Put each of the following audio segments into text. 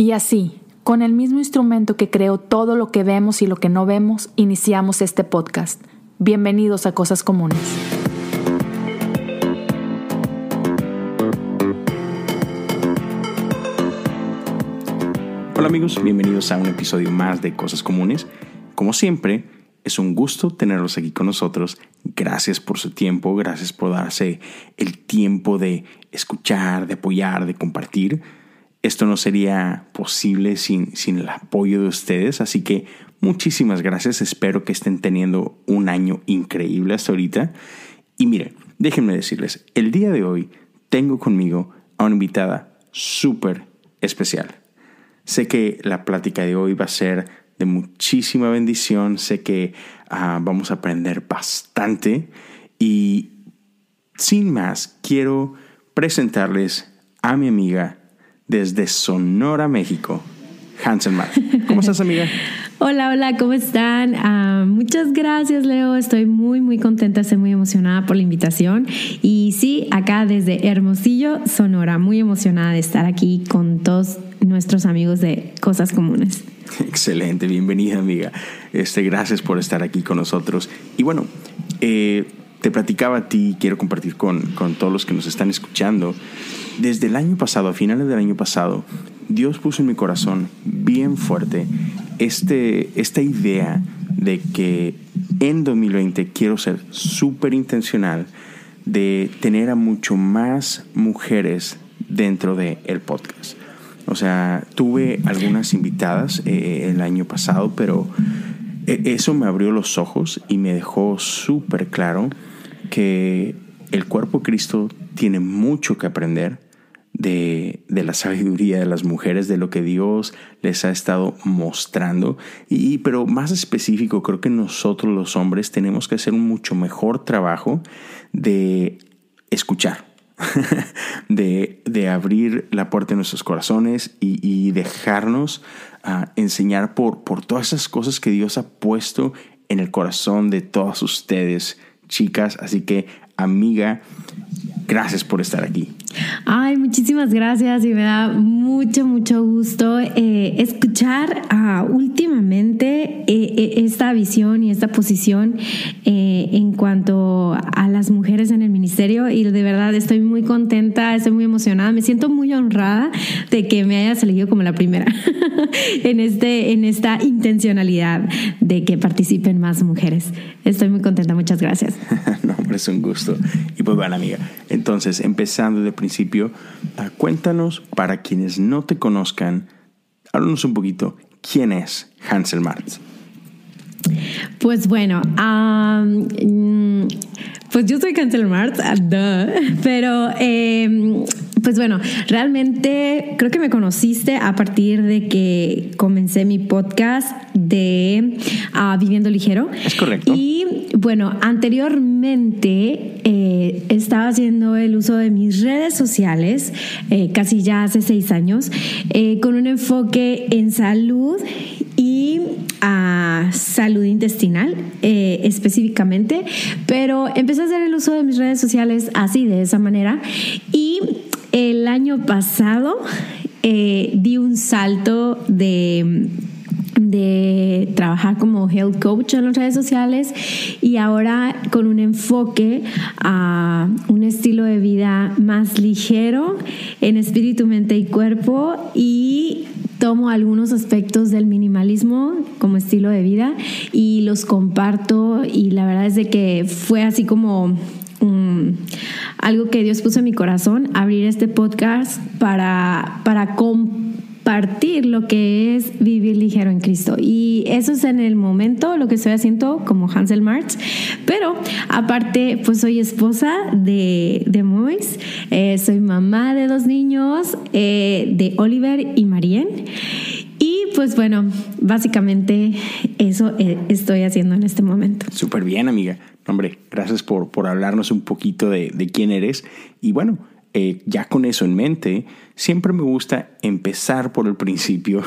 Y así, con el mismo instrumento que creó todo lo que vemos y lo que no vemos, iniciamos este podcast. Bienvenidos a Cosas Comunes. Hola amigos, bienvenidos a un episodio más de Cosas Comunes. Como siempre, es un gusto tenerlos aquí con nosotros. Gracias por su tiempo, gracias por darse el tiempo de escuchar, de apoyar, de compartir. Esto no sería posible sin, sin el apoyo de ustedes, así que muchísimas gracias. Espero que estén teniendo un año increíble hasta ahorita. Y miren, déjenme decirles, el día de hoy tengo conmigo a una invitada súper especial. Sé que la plática de hoy va a ser de muchísima bendición. Sé que ah, vamos a aprender bastante. Y sin más, quiero presentarles a mi amiga desde Sonora, México, Hansen Mar. ¿Cómo estás, amiga? Hola, hola, ¿cómo están? Ah, muchas gracias, Leo. Estoy muy, muy contenta, estoy muy emocionada por la invitación. Y sí, acá desde Hermosillo, Sonora, muy emocionada de estar aquí con todos nuestros amigos de Cosas Comunes. Excelente, bienvenida amiga. Este, gracias por estar aquí con nosotros. Y bueno, eh, te platicaba a ti, quiero compartir con, con todos los que nos están escuchando. Desde el año pasado, a finales del año pasado, Dios puso en mi corazón bien fuerte este, esta idea de que en 2020 quiero ser súper intencional de tener a mucho más mujeres dentro del el podcast. O sea, tuve algunas invitadas eh, el año pasado, pero eh, eso me abrió los ojos y me dejó súper claro que el cuerpo Cristo tiene mucho que aprender de, de, la sabiduría de las mujeres, de lo que Dios les ha estado mostrando. Y, pero más específico, creo que nosotros los hombres tenemos que hacer un mucho mejor trabajo de escuchar. de, abrir la puerta de nuestros corazones y, dejarnos ah, enseñar por, por todas esas cosas que Dios ha puesto en el corazón de todas ustedes, chicas. Así que, amiga, gracias por estar aquí. Ay, muchísimas gracias y me da mucho, mucho gusto eh, escuchar uh, últimamente eh, eh, esta visión y esta posición en cuanto a las mujeres en el ministerio y de verdad estoy muy contenta, estoy muy emocionada, me siento muy honrada de que me hayas elegido como la primera en, este, en esta intencionalidad de que participen más mujeres. Estoy muy contenta, muchas gracias. no, hombre, es un gusto. Y pues bueno, amiga, entonces empezando de principio, ah, cuéntanos para quienes no te conozcan, háblanos un poquito, ¿quién es Hansel Martz? Pues bueno, mm, pues yo soy Hansel Martz, ah, pero em, pues bueno, realmente creo que me conociste a partir de que comencé mi podcast de ah, Viviendo Ligero. Es correcto. Y bueno, anteriormente eh, estaba haciendo el uso de mis redes sociales, eh, casi ya hace seis años, eh, con un enfoque en salud y a salud intestinal específicamente, pero empecé a hacer el uso de mis redes sociales así, de esa manera, y el año pasado eh, di un salto de de trabajar como health coach en las redes sociales y ahora con un enfoque a un estilo de vida más ligero en espíritu, mente y cuerpo y tomo algunos aspectos del minimalismo como estilo de vida y los comparto y la verdad es de que fue así como algo que Dios puso en mi corazón, abrir este podcast para, para compartir lo que es vivir ligero en Cristo. Y eso es en el momento lo que estoy haciendo como Hansel March. Pero aparte, pues soy esposa de, de Mois, eh, soy mamá de dos niños, eh, de Oliver y Marienne. Y pues bueno, básicamente eso eh, estoy haciendo en este momento. Súper bien, amiga. Hombre, gracias por, por hablarnos un poquito de, quién eres. Y bueno, ya con eso en mente, siempre me gusta empezar por el principio,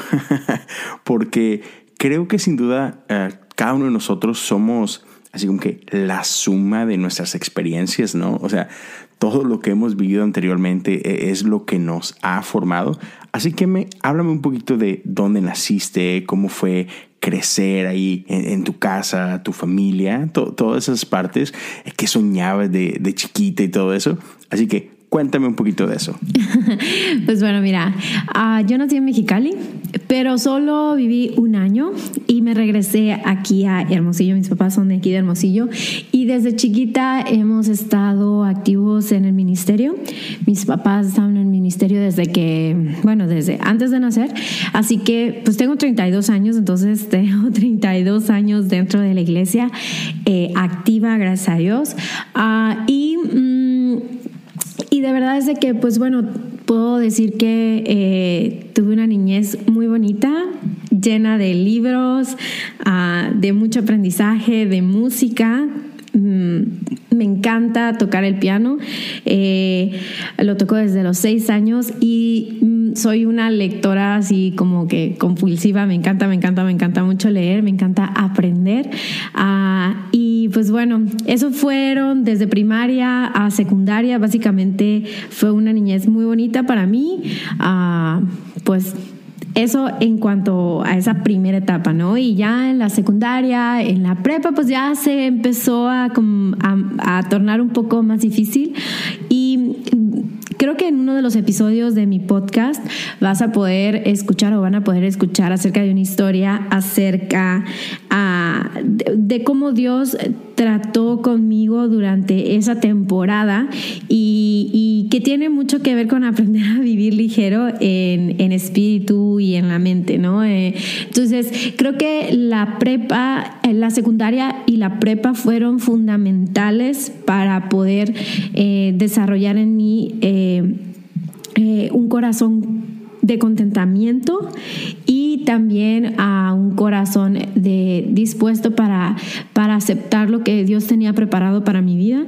porque creo que sin duda eh, cada uno de nosotros somos así como que la suma de nuestras experiencias, ¿no? O sea, todo lo que hemos vivido anteriormente eh, es lo que nos ha formado. Así que me, háblame un poquito de dónde naciste, cómo fue crecer ahí en, tu casa, tu familia, todas esas partes que soñabas de, de chiquita y todo eso. Así que Cuéntame un poquito de eso. pues bueno, mira, uh, yo nací en Mexicali, pero solo viví un año y me regresé aquí a Hermosillo. Mis papás son de aquí de Hermosillo y desde chiquita hemos estado activos en el ministerio. Mis papás estaban en el ministerio desde que, bueno, desde antes de nacer. Así que, pues tengo 32 años, entonces tengo 32 años dentro de la iglesia eh, activa, gracias a Dios. Uh, y. Mm, y de verdad es de que, pues bueno, puedo decir que eh, tuve una niñez muy bonita, llena de libros, ah, de mucho aprendizaje, de música. Mm, me encanta tocar el piano. Eh, lo toco desde los seis años y mm, soy una lectora así como que compulsiva. Me encanta, me encanta, me encanta mucho leer, me encanta aprender. Ah, y pues bueno, eso fueron desde primaria a secundaria. Básicamente fue una niñez muy bonita para mí. Ah, pues eso en cuanto a esa primera etapa, ¿no? Y ya en la secundaria, en la prepa, pues ya se empezó a, a, tornar un poco más difícil. Y creo que en uno de los episodios de mi podcast vas a poder escuchar o van a poder escuchar acerca de una historia acerca ah, de, cómo Dios trató conmigo durante esa temporada y, que tiene mucho que ver con aprender a vivir ligero en, espíritu y en la mente, ¿no? Eh, entonces, creo que la prepa, la secundaria y la prepa fueron fundamentales para poder eh, desarrollar en mí eh, un corazón de contentamiento y también a un corazón de, dispuesto para, para aceptar lo que Dios tenía preparado para mi vida,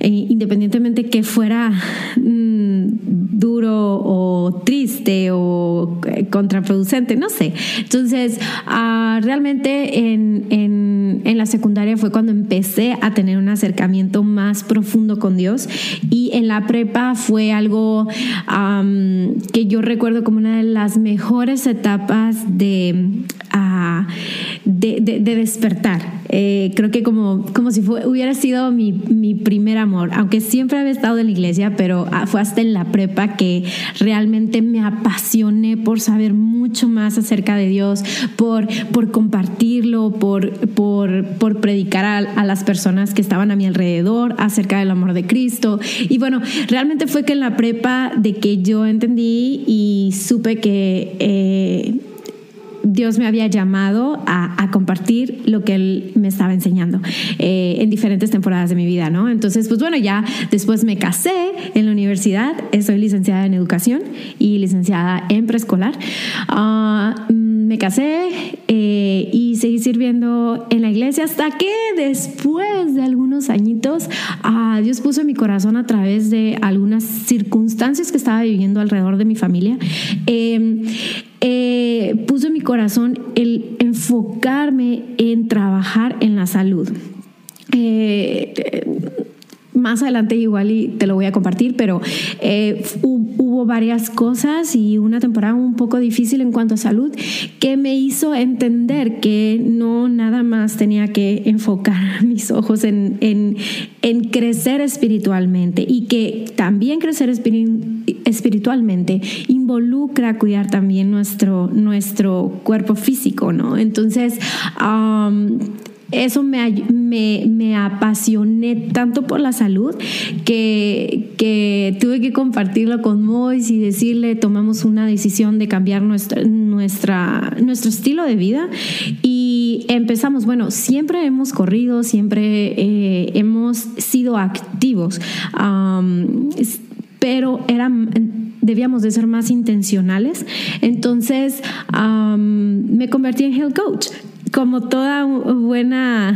eh, independientemente que fuera mm, duro o triste o eh, contraproducente, no sé. Entonces, ah, realmente en, en, en, la secundaria fue cuando empecé a tener un acercamiento más profundo con Dios y en la prepa fue algo que yo recuerdo como una de las mejores etapas de, ah, de, despertar. Eh, creo que como, como si hubiera sido mi, mi, primer amor, aunque siempre había estado en la iglesia, pero ah, fue hasta en la prepa que realmente me apasioné por saber mucho más acerca de Dios, por, por compartirlo, por, por, por predicar a, a las personas que estaban a mi alrededor acerca del amor de Cristo. Y bueno, realmente fue que en la prepa de que yo entendí y supe que... Eh, Dios me había llamado a, compartir lo que Él me estaba enseñando eh, en diferentes temporadas de mi vida, ¿no? Entonces, pues bueno, ya después me casé en la universidad, soy licenciada en educación y licenciada en preescolar. Ah, me casé eh, y seguí sirviendo en la iglesia hasta que después de algunos añitos ah, Dios puso en mi corazón a través de algunas circunstancias que estaba viviendo alrededor de mi familia. Em, eh, puso en mi corazón el enfocarme en trabajar en la salud. Eh, más adelante igual y te lo voy a compartir, pero eh, hubo varias cosas y una temporada un poco difícil en cuanto a salud que me hizo entender que no nada más tenía que enfocar mis ojos en, en, crecer espiritualmente y que también crecer espiritualmente involucra cuidar también nuestro, nuestro cuerpo físico, ¿no? Entonces, eso me, me, apasioné tanto por la salud que, que tuve que compartirlo con Mois y decirle, tomamos una decisión de cambiar nuestra, nuestra, nuestro estilo de vida y empezamos, bueno, siempre hemos corrido, siempre eh, hemos sido activos, pero debíamos de ser más intencionales. Entonces me convertí en health coach como toda buena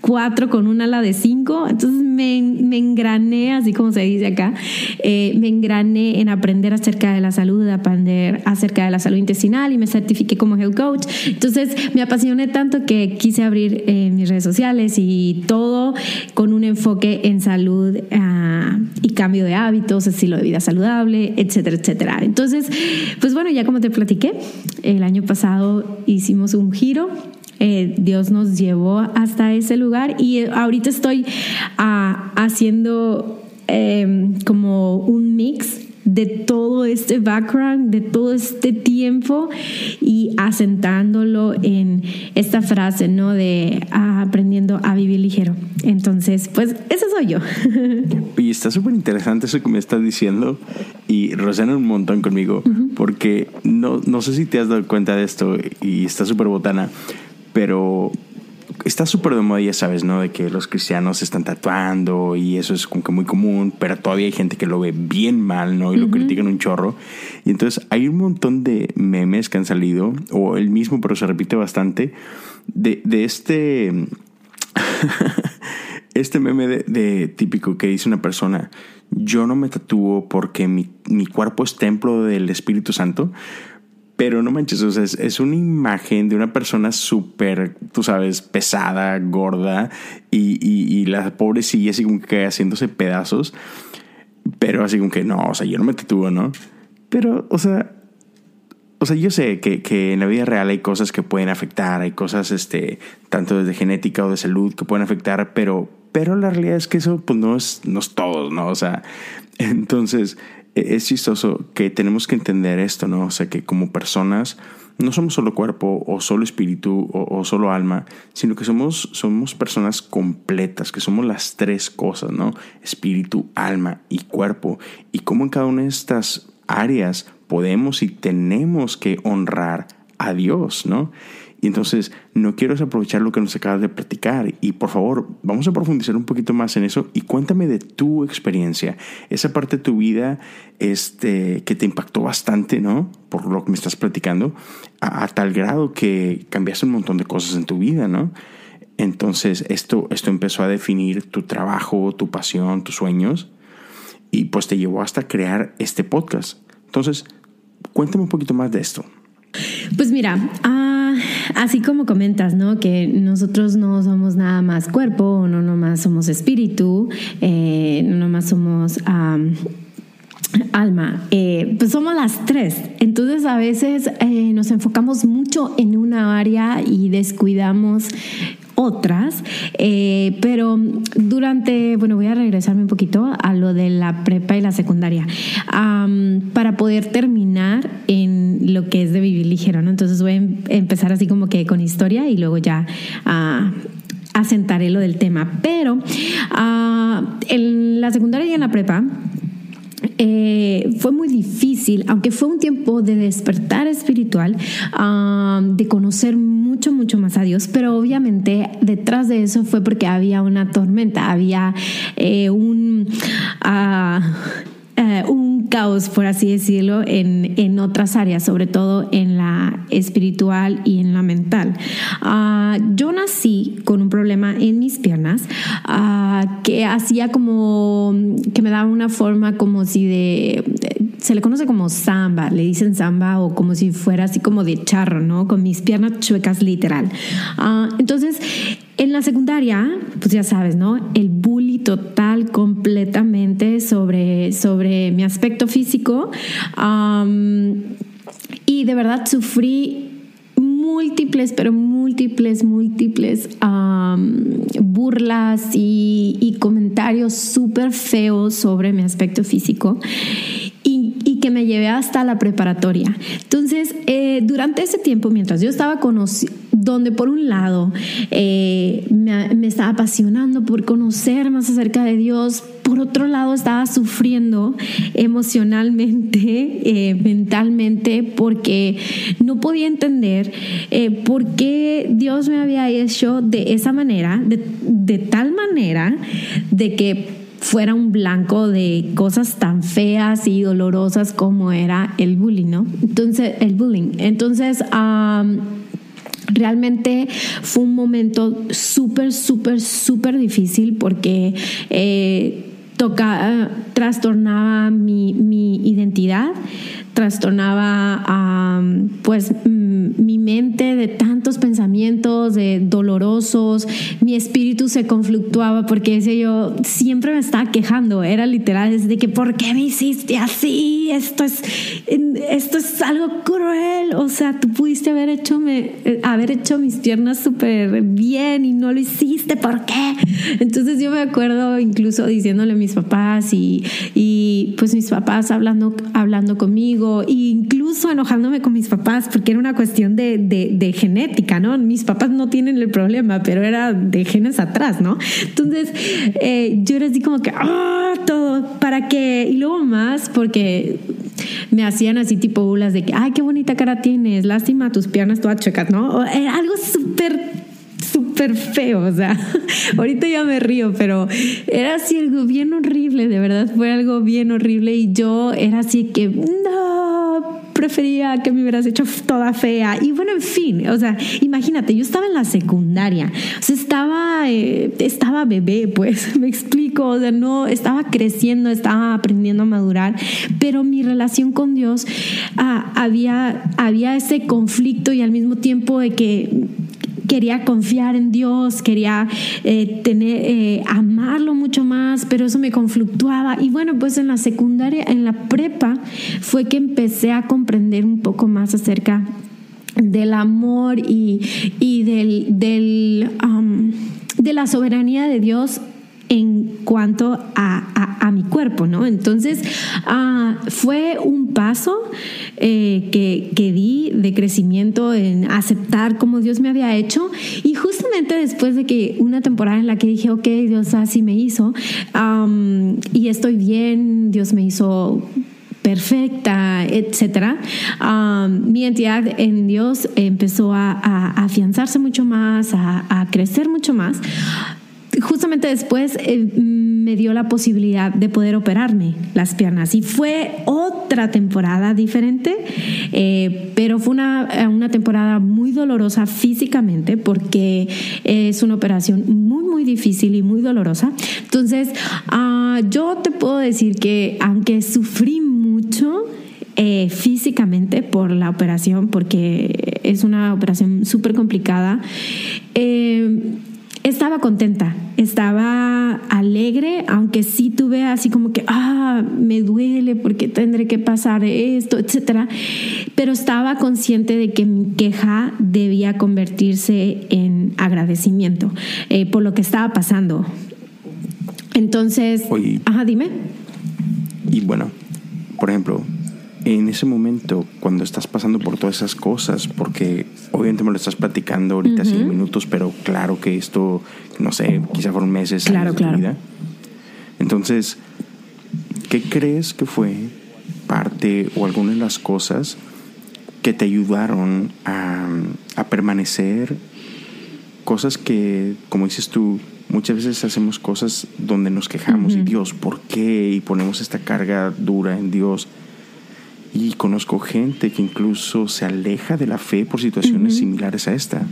cuatro con un ala de cinco. Entonces me, me engrané, así como se dice acá, eh, me engrané en aprender acerca de la salud, aprender acerca de la salud intestinal y me certifiqué como health coach. Entonces me apasioné tanto que quise abrir eh, mis redes sociales y todo con un enfoque en salud uh, y cambio de hábitos, estilo de vida saludable, etcétera, etcétera. Entonces, pues bueno, ya como te platiqué, el año pasado hicimos un giro eh, Dios nos llevó hasta ese lugar y eh, ahorita estoy uh, haciendo eh, como un mix de todo este background, de todo este tiempo y asentándolo en esta frase, ¿no? De ah, aprendiendo a vivir ligero. Entonces, pues eso soy yo. Y está súper interesante eso que me estás diciendo y resuena un montón conmigo porque no, no sé si te has dado cuenta de esto y está súper botana, pero está súper de moda, ya sabes, ¿no? De que los cristianos se están tatuando y eso es como que muy común, pero todavía hay gente que lo ve bien mal, ¿no? Y lo critican un chorro. Y entonces hay un montón de memes que han salido, o el mismo, pero se repite bastante, de, de este... este meme de, de, típico que dice una persona, yo no me tatúo porque mi, mi cuerpo es templo del Espíritu Santo, pero no manches, o es, es una imagen de una persona súper, tú sabes, pesada, gorda, y, y, la pobre sigue así como que haciéndose pedazos. Pero así como que no, o sea, yo no me tatúo, ¿no? Pero, o sea, o sea, yo sé que, que, en la vida real hay cosas que pueden afectar, hay cosas, este, tanto desde genética o de salud que pueden afectar, pero, pero la realidad es que eso, pues no es, no es todo, ¿no? O sea, entonces, es chistoso que tenemos que entender esto, ¿no? O sea, que como personas no somos solo cuerpo o solo espíritu o, o, solo alma, sino que somos, somos personas completas, que somos las tres cosas, ¿no? Espíritu, alma y cuerpo. Y cómo en cada una de estas áreas podemos y tenemos que honrar a Dios, ¿no? Y entonces no quiero desaprovechar lo que nos acabas de platicar. Y por favor, vamos a profundizar un poquito más en eso y cuéntame de tu experiencia, esa parte de tu vida este, que te impactó bastante, ¿no? Por lo que me estás platicando, a, a tal grado que cambiaste un montón de cosas en tu vida, ¿no? Entonces esto, esto empezó a definir tu trabajo, tu pasión, tus sueños y pues te llevó hasta crear este podcast. Entonces, cuéntame un poquito más de esto. Pues mira, uh, así como comentas, ¿no? Que nosotros no somos nada más cuerpo, no nomás somos espíritu, eh, no nomás somos... Alma, eh, pues somos las tres. Entonces a veces eh, nos enfocamos mucho en una área y descuidamos otras, eh, pero durante, bueno, voy a regresarme un poquito a lo de la prepa y la secundaria, para poder terminar en lo que es de vivir ligero, ¿no? Entonces voy a em empezar así como que con historia y luego ya... Uh, asentaré lo del tema, pero uh, en la secundaria y en la prepa eh, fue muy difícil, aunque fue un tiempo de despertar espiritual, uh, de conocer mucho, mucho más a Dios, pero obviamente detrás de eso fue porque había una tormenta, había eh, un... Uh, Uh, un caos, por así decirlo, en, en, otras áreas, sobre todo en la espiritual y en la mental. Uh, yo nací con un problema en mis piernas uh, que hacía como, que me daba una forma como si de, se le conoce como samba, le dicen samba o como si fuera así como de charro, ¿no? Con mis piernas chuecas literal. entonces, en la secundaria, pues ya sabes, ¿no? El bully total completamente sobre, sobre mi aspecto físico. Y de verdad sufrí múltiples, pero múltiples, múltiples burlas y, comentarios súper feos sobre mi aspecto físico. Y, que me llevé hasta la preparatoria. Entonces, eh, durante ese tiempo, mientras yo estaba donde por un lado eh, me, estaba apasionando por conocer más acerca de Dios, por otro lado estaba sufriendo emocionalmente, eh, mentalmente, porque no podía entender eh, por qué Dios me había hecho de esa manera, de, tal manera, de que fuera un blanco de cosas tan feas y dolorosas como era el bullying, ¿no? Entonces, el bullying. Entonces, Realmente fue un momento súper, súper, súper difícil porque eh, toca, trastornaba mi, mi identidad, trastornaba pues mi mente de tantos pensamientos de dolorosos, mi espíritu se conflictuaba porque decía yo, siempre me estaba quejando, era literal, es de que ¿por qué me hiciste así? Esto es, esto es algo cruel, o sea, tú pudiste haber hecho, me, haber hecho mis piernas súper bien y no lo hiciste, ¿por qué? Entonces yo me acuerdo incluso diciéndole a mis papás y, y pues mis papás hablando, hablando conmigo, incluso enojándome con mis papás, porque era una cuestión de, genética, ¿no? Mis papás no tienen el problema, pero era de genes atrás, ¿no? Entonces, eh, yo era así como que, ¡ah! Todo, ¿para qué? Y luego más, porque me hacían así tipo bulas de que, ay, qué bonita cara tienes, lástima tus piernas todas checas, ¿no? Era algo súper súper feo, o sea, ahorita ya me río, pero era así algo bien horrible, de verdad fue algo bien horrible y yo era así que, no, prefería que me hubieras hecho toda fea. Y bueno, en fin, o sea, imagínate, yo estaba en la secundaria, o sea, estaba, eh, estaba bebé, pues, me explico, o sea, no, estaba creciendo, estaba aprendiendo a madurar, pero mi relación con Dios ah, había, había ese conflicto y al mismo tiempo de que quería confiar en Dios, quería eh, tener, eh, amarlo mucho más, pero eso me conflictuaba. Y bueno, pues en la secundaria, en la prepa, fue que empecé a comprender un poco más acerca del amor y, del, del um, de la soberanía de Dios en cuanto a, mi cuerpo, ¿no? Entonces, ah, fue un paso eh, que, que, di de crecimiento en aceptar como Dios me había hecho y justamente después de que una temporada en la que dije, ok, Dios así me hizo y estoy bien, Dios me hizo perfecta, etcétera, mi identidad en Dios empezó a, afianzarse mucho más, a, crecer mucho más justamente después eh, me dio la posibilidad de poder operarme las piernas y fue otra temporada diferente, eh, pero fue una, eh, una, temporada muy dolorosa físicamente porque es una operación muy, muy difícil y muy dolorosa. Entonces, ah, yo te puedo decir que aunque sufrí mucho, físicamente por la operación, porque es una operación súper complicada. Estaba contenta, estaba alegre, aunque sí tuve así como que, ah, me duele porque tendré que pasar esto, etcétera. Pero estaba consciente de que mi queja debía convertirse en agradecimiento eh, por lo que estaba pasando. Entonces, ajá, dime. Y bueno, por ejemplo, en ese momento, cuando estás pasando por todas esas cosas, porque obviamente me lo estás platicando ahorita uh minutos, pero claro que esto, no sé, quizá fueron meses claro, años claro. de vida. Entonces, ¿qué crees que fue parte o alguna de las cosas que te ayudaron a, a permanecer? Cosas que, como dices tú, muchas veces hacemos cosas donde nos quejamos y Dios, ¿por qué? Y ponemos esta carga dura en Dios. Y conozco gente que incluso se aleja de la fe por situaciones similares a esta.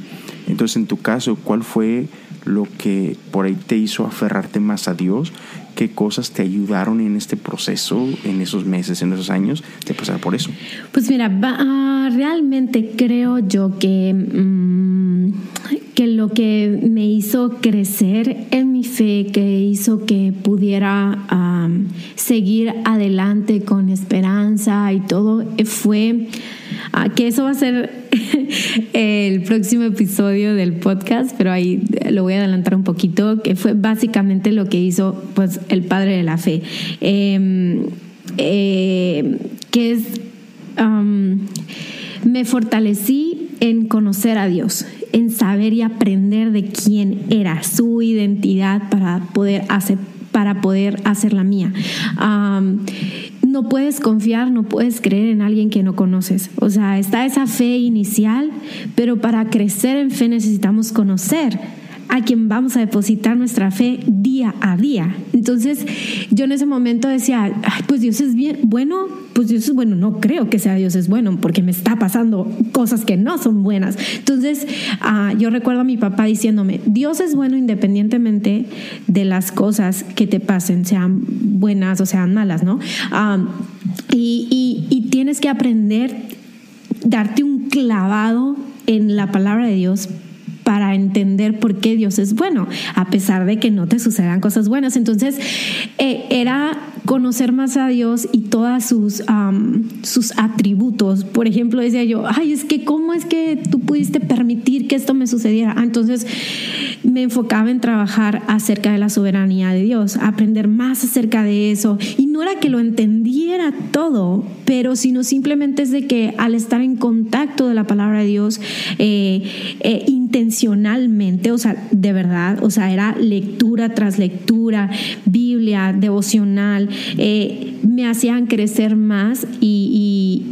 Entonces, en tu caso, ¿cuál fue lo que por ahí te hizo aferrarte más a Dios? ¿Qué cosas te ayudaron en este proceso, en esos meses, en esos años, de pasar por eso? Pues mira, ah, realmente creo yo que, mm, que lo que me hizo crecer en mi fe, que hizo que pudiera seguir adelante con esperanza y todo, fue ah, que eso va a ser el próximo episodio del podcast, pero ahí lo voy a adelantar un poquito, que fue básicamente lo que hizo pues, el padre de la fe, em, eh, que es, me fortalecí en conocer a Dios, en saber y aprender de quién era, su identidad para poder hacer, para poder hacer la mía no puedes confiar, no puedes creer en alguien que no conoces. O sea, está esa fe inicial, pero para crecer en fe necesitamos conocer a quien vamos a depositar nuestra fe día a día. Entonces, yo en ese momento decía, pues Dios es bien, bueno, pues Dios es bueno, no creo que sea Dios es bueno, porque me está pasando cosas que no son buenas. Entonces, uh, yo recuerdo a mi papá diciéndome, Dios es bueno independientemente de las cosas que te pasen, sean buenas o sean malas, ¿no? Um, y, y, y tienes que aprender, darte un clavado en la palabra de Dios para entender por qué Dios es bueno, a pesar de que no te sucedan cosas buenas. Entonces, eh, era conocer más a Dios y todos sus, sus atributos. Por ejemplo, decía yo, ay, es que cómo es que tú pudiste permitir que esto me sucediera. Ah, entonces, me enfocaba en trabajar acerca de la soberanía de Dios, aprender más acerca de eso. Y no era que lo entendiera todo, pero sino simplemente es de que al estar en contacto de la palabra de Dios, eh, eh, intencionalmente, o sea, de verdad, o sea, era lectura tras lectura, Biblia, devocional, eh, me hacían crecer más y,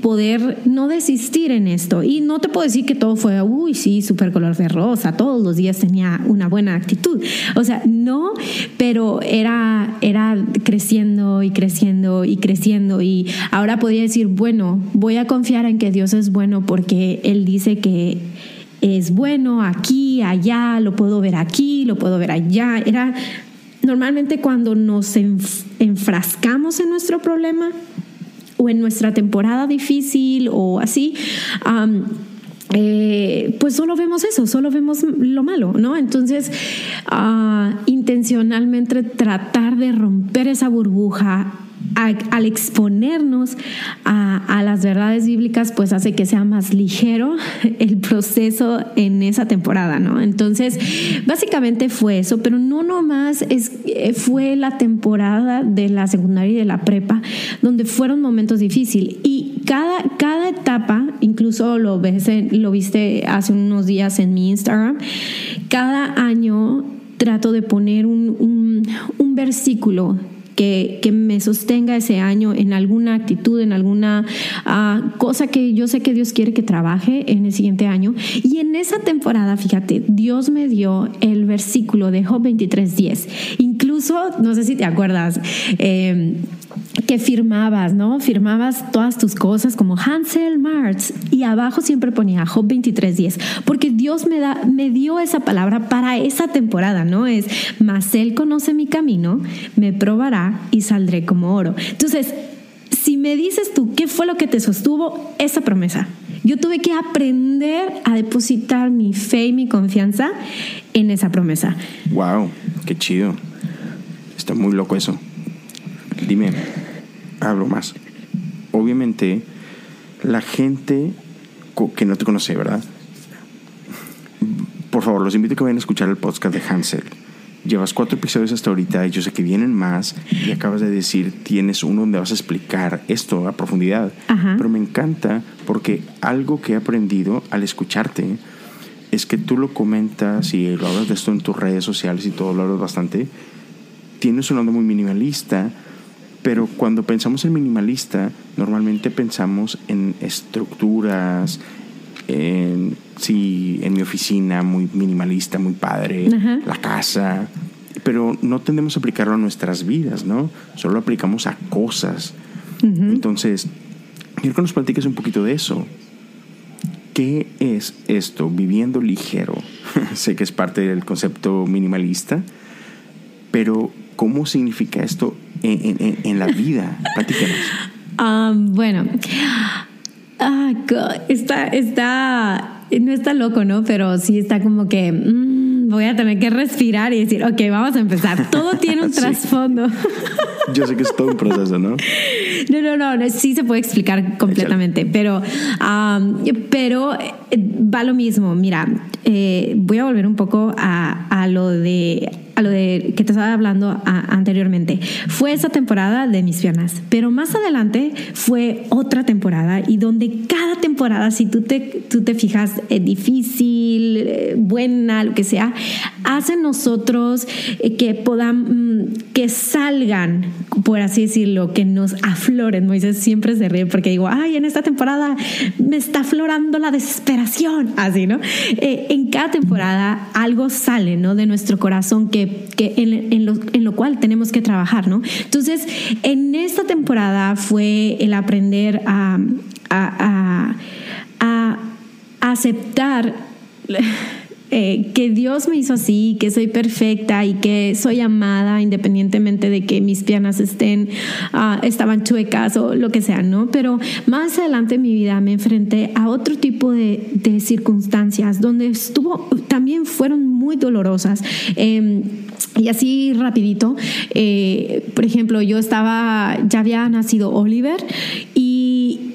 poder no desistir en esto. Y no te puedo decir que todo fue, uy, sí, súper color de rosa, todos los días tenía una buena actitud. O sea, no, pero era, era creciendo y creciendo y creciendo. Y ahora podría decir, bueno, voy a confiar en que Dios es bueno porque Él dice que es bueno aquí, allá, lo puedo ver aquí, lo puedo ver allá. Era normalmente cuando nos enfrascamos en nuestro problema o en nuestra temporada difícil o así. Eh, pues solo vemos eso, solo vemos lo malo, ¿no? Entonces, uh, intencionalmente tratar de romper esa burbuja al exponernos a, las verdades bíblicas, pues hace que sea más ligero el proceso en esa temporada, ¿no? Entonces, básicamente fue eso, pero no nomás es, fue la temporada de la secundaria y de la prepa, donde fueron momentos difíciles. Y cada, cada etapa, incluso lo, lo viste hace unos días en mi Instagram, cada año trato de poner un, un versículo que, me sostenga ese año en alguna actitud, en alguna uh, cosa que yo sé que Dios quiere que trabaje en el siguiente año. Y en esa temporada, fíjate, Dios me dio el versículo de Job 23.10. Incluso, no sé si te acuerdas, eh, que firmabas, ¿no? Firmabas todas tus cosas como Hansel Marx y abajo siempre ponía Job 23:10, porque Dios me da me dio esa palabra para esa temporada, ¿no? Es, mas él conoce mi camino, me probará y saldré como oro. Entonces, si me dices tú qué fue lo que te sostuvo esa promesa, yo tuve que aprender a depositar mi fe y mi confianza en esa promesa. Wow, qué chido. Está muy loco eso. Dime, hablo más. Obviamente, la gente que no te conoce, ¿verdad? Por favor, los invito a que vayan a escuchar el podcast de Hansel. Llevas cuatro episodios hasta ahorita y yo sé que vienen más y acabas de decir, tienes uno donde vas a explicar esto a profundidad. Ajá. Pero me encanta porque algo que he aprendido al escucharte es que tú lo comentas y lo hablas de esto en tus redes sociales y todo lo hablas bastante. Tienes un onda muy minimalista, pero cuando pensamos en minimalista, normalmente pensamos en estructuras, en, sí, en mi oficina, muy minimalista, muy padre, Ajá. la casa, pero no tendemos a aplicarlo a nuestras vidas, ¿no? Solo lo aplicamos a cosas. Entonces, quiero que nos platiques un poquito de eso. ¿Qué es esto? Viviendo ligero. sé que es parte del concepto minimalista, pero ¿cómo significa esto en, en- en la vida? Platícanos. Ah, bueno, ah, está, está, no está loco, ¿no? Pero sí está como que mm, voy a tener que respirar y decir, ok, vamos a empezar. Todo tiene un Sí. trasfondo. Yo sé que es todo un proceso, ¿no? No, no, no, no, sí se puede explicar completamente, pero, am, pero eh, va lo mismo. Mira, eh, voy a volver un poco a, a lo de a lo de que te estaba hablando anteriormente. Fue esa temporada de mis piernas, pero más adelante fue otra temporada y donde cada temporada, si tú te, tú te fijas, es difícil, eh, buena, lo que sea, hace nosotros eh, que podamos, mm, que salgan, por así decirlo, que nos afloren. Moisés siempre se ríe porque digo, ay, en esta temporada me está aflorando la desesperación, así, ¿no? Eh, en cada temporada algo sale, ¿no? De nuestro corazón que, en, lo, cual tenemos que trabajar, ¿no? Entonces, en esta temporada fue el aprender a, a, a aceptar eh, que Dios me hizo así, que soy perfecta y que soy amada independientemente de que mis piernas estén, uh, estaban chuecas o lo que sea, ¿no? Pero más adelante en mi vida me enfrenté a otro tipo de, circunstancias donde estuvo, también fueron muy dolorosas. Eh, y así rapidito, eh, por ejemplo, yo estaba, ya había nacido Oliver y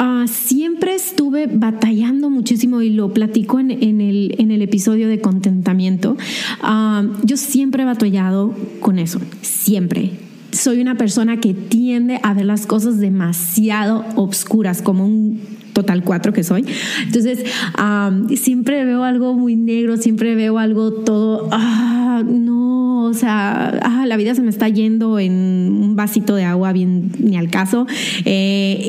uh, siempre estuve batallando muchísimo y lo platico en, el, en el, episodio de contentamiento. Uh, yo siempre he batallado con eso, siempre. Soy una persona que tiende a ver las cosas demasiado obscuras, como un total cuatro que soy. Entonces, um, siempre veo algo muy negro, siempre veo algo todo, ah, no, o sea, ah, la vida se me está yendo en un vasito de agua bien ni al caso. Eh,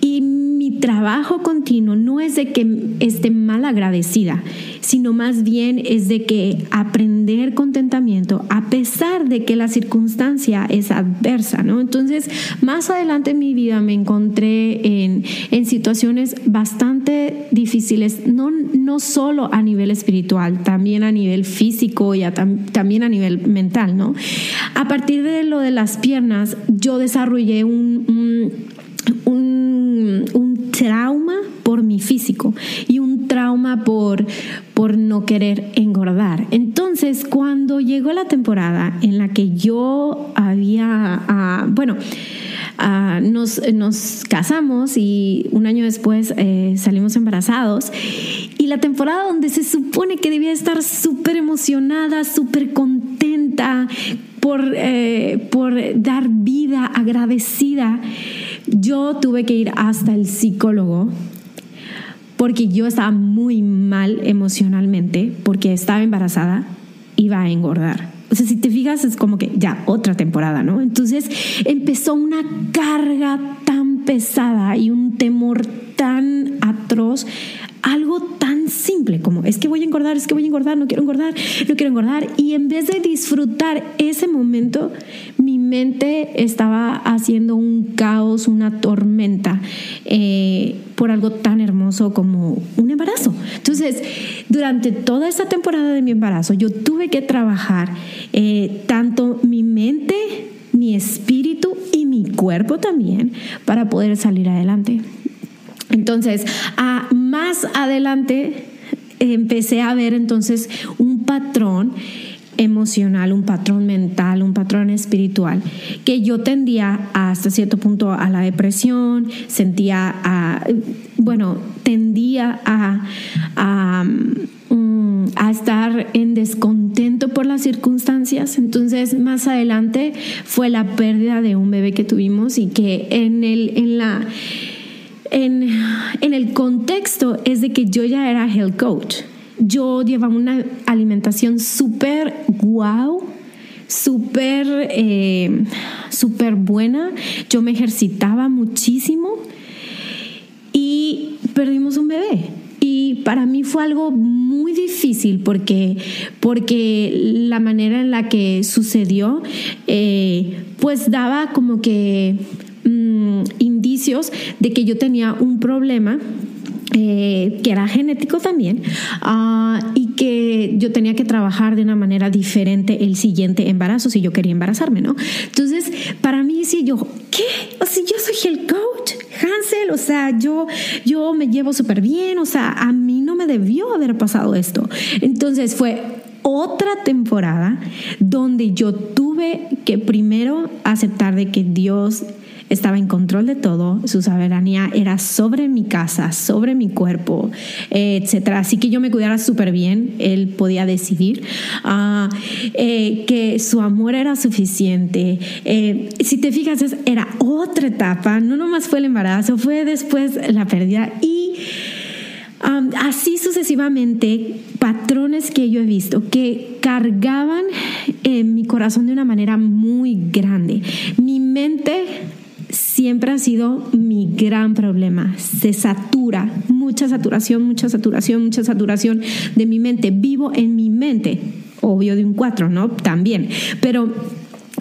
y mi trabajo continuo no es de que esté mal agradecida, sino más bien es de que aprender contentamiento a pesar de que la circunstancia es adversa, ¿no? Entonces, más adelante en mi vida me encontré en, situaciones bastante difíciles, no, no solo a nivel espiritual, también a nivel físico y a, también a nivel mental, ¿no? A partir de lo de las piernas, yo desarrollé un, un, un trauma por mi físico y un trauma por, por no querer engordar. Entonces, cuando llegó la temporada en la que yo había, uh, bueno, uh, nos, nos, casamos y un año después eh, salimos embarazados. Y la temporada donde se supone que debía estar súper emocionada, súper contenta por, eh, por dar vida, agradecida yo tuve que ir hasta el psicólogo porque yo estaba muy mal emocionalmente, porque estaba embarazada, iba a engordar. O sea, si te fijas, es como que ya otra temporada, ¿no? Entonces empezó una carga tan pesada y un temor tan atroz algo tan simple como es que voy a engordar, es que voy a engordar, no quiero engordar, no quiero engordar. Y en vez de disfrutar ese momento, mi mente estaba haciendo un caos, una tormenta eh, por algo tan hermoso como un embarazo. Entonces, durante toda esta temporada de mi embarazo, yo tuve que trabajar eh, tanto mi mente, mi espíritu y mi cuerpo también para poder salir adelante. Entonces, más adelante empecé a ver entonces un patrón emocional, un patrón mental, un patrón espiritual, que yo tendía hasta cierto punto a la depresión, sentía a, bueno, tendía a, a, mm, a estar en descontento por las circunstancias. Entonces, más adelante fue la pérdida de un bebé que tuvimos y que en, el, en la en, en el contexto es de que yo ya era health coach. Yo llevaba una alimentación súper wow, súper eh, súper buena. Yo me ejercitaba muchísimo y perdimos un bebé. Y para mí fue algo muy difícil porque, porque la manera en la que sucedió, eh, pues daba como que Mm, indicios de que yo tenía un problema eh, que era genético también uh, y que yo tenía que trabajar de una manera diferente el siguiente embarazo si yo quería embarazarme, ¿no? Entonces, para mí, sí, yo, ¿qué? O sea, yo soy el coach, Hansel, o sea, yo, yo me llevo súper bien, o sea, a mí no me debió haber pasado esto. Entonces, fue otra temporada donde yo tuve que primero aceptar de que Dios estaba en control de todo, su soberanía era sobre mi casa, sobre mi cuerpo, etcétera. Así que yo me cuidara súper bien, él podía decidir ah, eh, que su amor era suficiente. Eh, si te fijas, era otra etapa, no nomás fue el embarazo, fue después la pérdida y así sucesivamente, patrones que yo he visto que cargaban en mi corazón de una manera muy grande. Mi mente siempre ha sido mi gran problema. Se satura, mucha saturación, mucha saturación, mucha saturación de mi mente. Vivo en mi mente, obvio de un cuatro, ¿no? También. Pero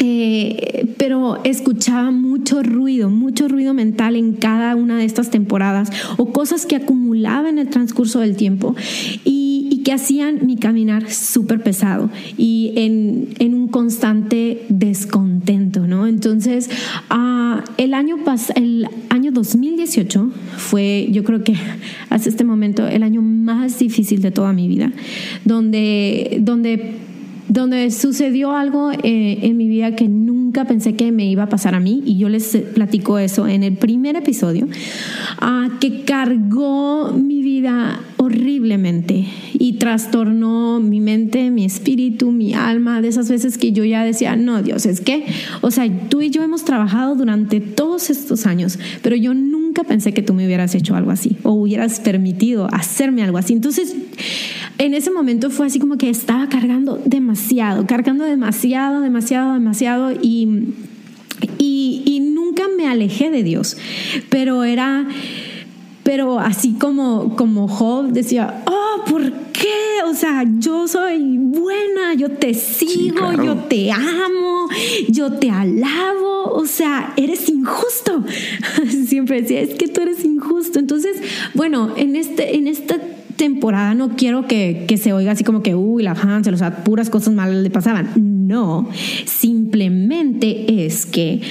eh, pero escuchaba mucho ruido, mucho ruido mental en cada una de estas temporadas o cosas que acumulaba en el transcurso del tiempo y, que hacían mi caminar súper pesado y en, un constante descontento, ¿no? Entonces, ah, el, año el año 2018 fue, yo creo que hasta este momento, el año más difícil de toda mi vida, donde, donde donde sucedió algo eh, en mi vida que nunca pensé que me iba a pasar a mí, y yo les platico eso en el primer episodio, ah, que cargó mi vida horriblemente y trastornó mi mente, mi espíritu, mi alma, de esas veces que yo ya decía, no, Dios, es que, o sea, tú y yo hemos trabajado durante todos estos años, pero yo nunca pensé que tú me hubieras hecho algo así o hubieras permitido hacerme algo así. Entonces, en ese momento fue así como que estaba cargando demasiado, cargando demasiado, demasiado, demasiado y, y, nunca me alejé de Dios, pero era pero así como, como Job decía, oh, ¿por qué? O sea, yo soy buena, yo te sigo, yo te amo, yo te alabo, o sea, eres injusto. Siempre decía, es que tú eres injusto. Entonces, bueno, en, este, en esta temporada no quiero que, se oiga así como que, uy, la Hansel, o sea, puras cosas malas le pasaban. No, simplemente es que...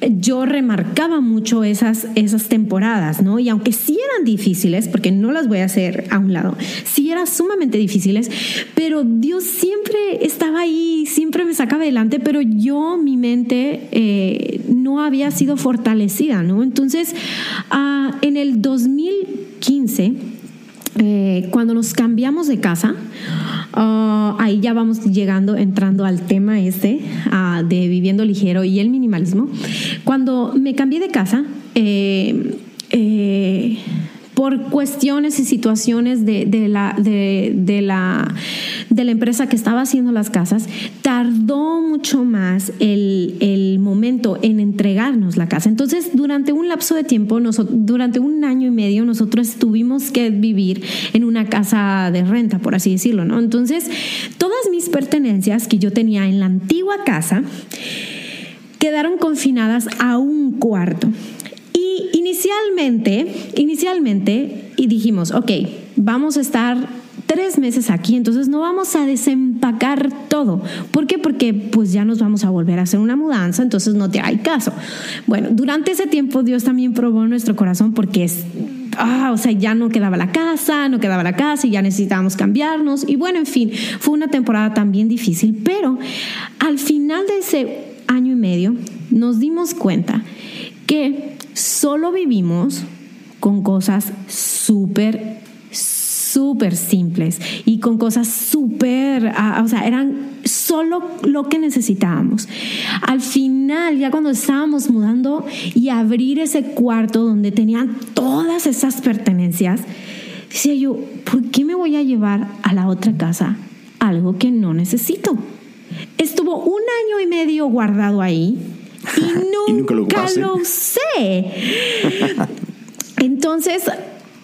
yo remarcaba mucho esas, esas temporadas, ¿no? Y aunque sí eran difíciles, porque no las voy a hacer a un lado, sí eran sumamente difíciles, pero Dios siempre estaba ahí, siempre me sacaba adelante, pero yo, mi mente, eh, no había sido fortalecida, ¿no? Entonces, ah, en el 2000 15, eh, cuando nos cambiamos de casa, ah, ahí ya vamos llegando, entrando al tema este ah, de viviendo ligero y el minimalismo. Cuando me cambié de casa, eh, eh, por cuestiones y situaciones de, la, de, la, de la empresa que estaba haciendo las casas, tardó mucho más el, momento en entregarnos la casa. Entonces, durante un lapso de tiempo, durante un año y medio, nosotros tuvimos que vivir en una casa de renta, por así decirlo, ¿no? Entonces, todas mis pertenencias que yo tenía en la antigua casa quedaron confinadas a un cuarto. Inicialmente, inicialmente, y dijimos, ok, vamos a estar tres meses aquí, entonces no vamos a desempacar todo. ¿Por qué? Porque pues ya nos vamos a volver a hacer una mudanza, entonces no te hay caso. Bueno, durante ese tiempo Dios también probó nuestro corazón porque Ah, o sea, ya no quedaba la casa, no quedaba la casa y ya necesitábamos cambiarnos. Y bueno, en fin, fue una temporada también difícil, pero al final de ese año y medio nos dimos cuenta que solo vivimos con cosas súper, súper simples y con cosas súper, ah, o sea, eran solo lo que necesitábamos. Al final, ya cuando estábamos mudando y abrir ese cuarto donde tenían todas esas pertenencias, decía yo, ¿por qué me voy a llevar a la otra casa algo que no necesito? Estuvo un año y medio guardado ahí y nunca, lo, sé. Entonces,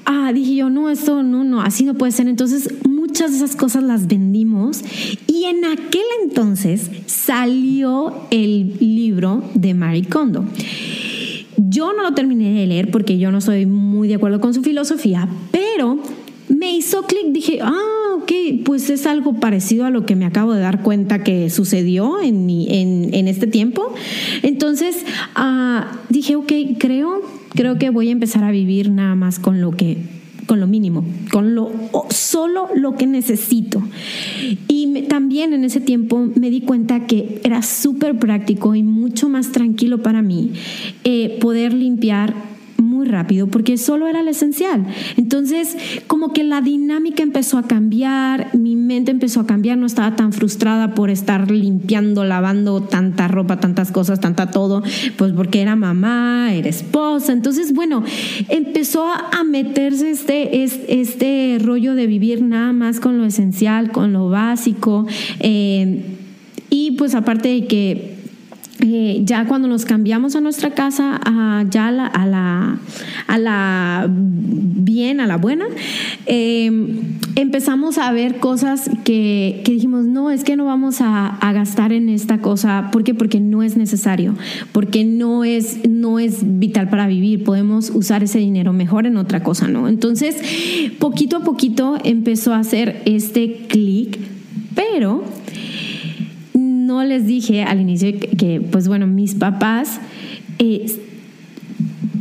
ah, dije yo, no, esto no, no, así no puede ser. Entonces, muchas de esas cosas las vendimos y en aquel entonces salió el libro de Marie Kondo. Yo no lo terminé de leer porque yo no soy muy de acuerdo con su filosofía, pero me hizo clic, dije, ah, ok, pues es algo parecido a lo que me acabo de dar cuenta que sucedió en, en, este tiempo. Entonces uh, dije, ok, creo, creo que voy a empezar a vivir nada más con lo que con lo mínimo, con lo solo lo que necesito. Y también en ese tiempo me di cuenta que era súper práctico y mucho más tranquilo para mí eh, poder limpiar muy rápido porque solo era lo esencial. Entonces, como que la dinámica empezó a cambiar, mi mente empezó a cambiar, no estaba tan frustrada por estar limpiando, lavando tanta ropa, tantas cosas, tanta todo, pues porque era mamá, era esposa. Entonces, bueno, empezó a meterse este, este, rollo de vivir nada más con lo esencial, con lo básico. Eh, y pues aparte de que eh, ya cuando nos cambiamos a nuestra casa, ya a la, a la, bien, a la buena, em, empezamos a ver cosas que, dijimos, no, es que no vamos a, gastar en esta cosa. ¿Por qué? Porque no es necesario, porque no es, no es vital para vivir. Podemos usar ese dinero mejor en otra cosa, ¿no? Entonces, poquito a poquito empezó a hacer este clic, pero no les dije al inicio que, pues bueno, mis papás, eh,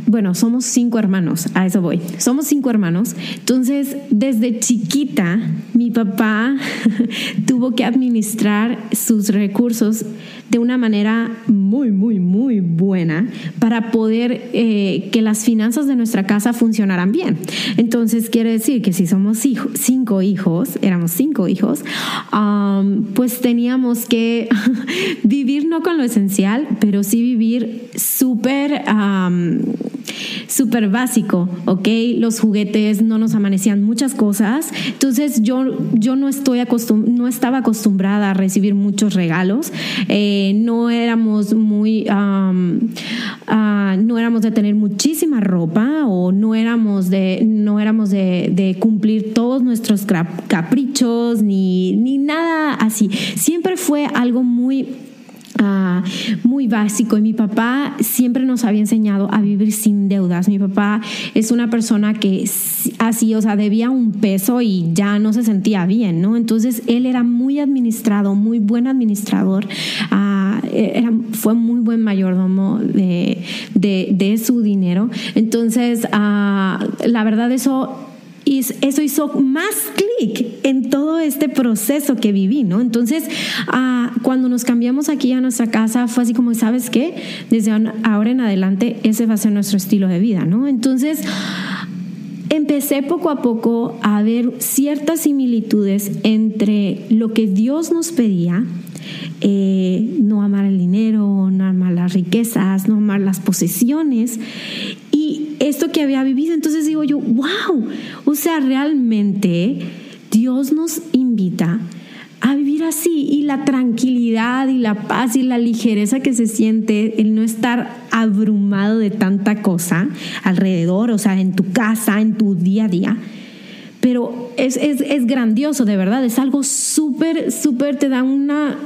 bueno, somos cinco hermanos, a eso voy, somos cinco hermanos, entonces desde chiquita mi papá tuvo que administrar sus recursos de una manera muy, muy, muy buena para poder eh, que las finanzas de nuestra casa funcionaran bien. Entonces quiere decir que si somos cinco hijos, éramos cinco hijos, pues teníamos que vivir no con lo esencial, pero sí vivir súper súper básico, ¿ok? Los juguetes no nos amanecían muchas cosas. Entonces yo, yo no, estoy no estaba acostumbrada a recibir muchos regalos. Eh, no éramos muy, ah, no éramos de tener muchísima ropa o no éramos de, no éramos de, cumplir todos nuestros caprichos ni, ni nada así. Siempre fue algo muy Ah, muy básico y mi papá siempre nos había enseñado a vivir sin deudas. Mi papá es una persona que así, o sea, debía un peso y ya no se sentía bien, ¿no? Entonces él era muy administrado, muy buen administrador, ah, era, fue muy buen mayordomo de, de, su dinero. Entonces, ah, la verdad eso y eso hizo más clic en todo este proceso que viví, ¿no? Entonces, ah, cuando nos cambiamos aquí a nuestra casa, fue así como, ¿sabes qué? Desde ahora en adelante, ese va a ser nuestro estilo de vida, ¿no? Entonces, empecé poco a poco a ver ciertas similitudes entre lo que Dios nos pedía, eh, no amar el dinero, las riquezas, no amar las posesiones, esto que había vivido. Entonces digo yo, wow, o sea, realmente Dios nos invita a vivir así y la tranquilidad y la paz y la ligereza que se siente el no estar abrumado de tanta cosa alrededor, o sea, en tu casa, en tu día a día. Pero es, es, es grandioso, de verdad, es algo súper, súper, te da una,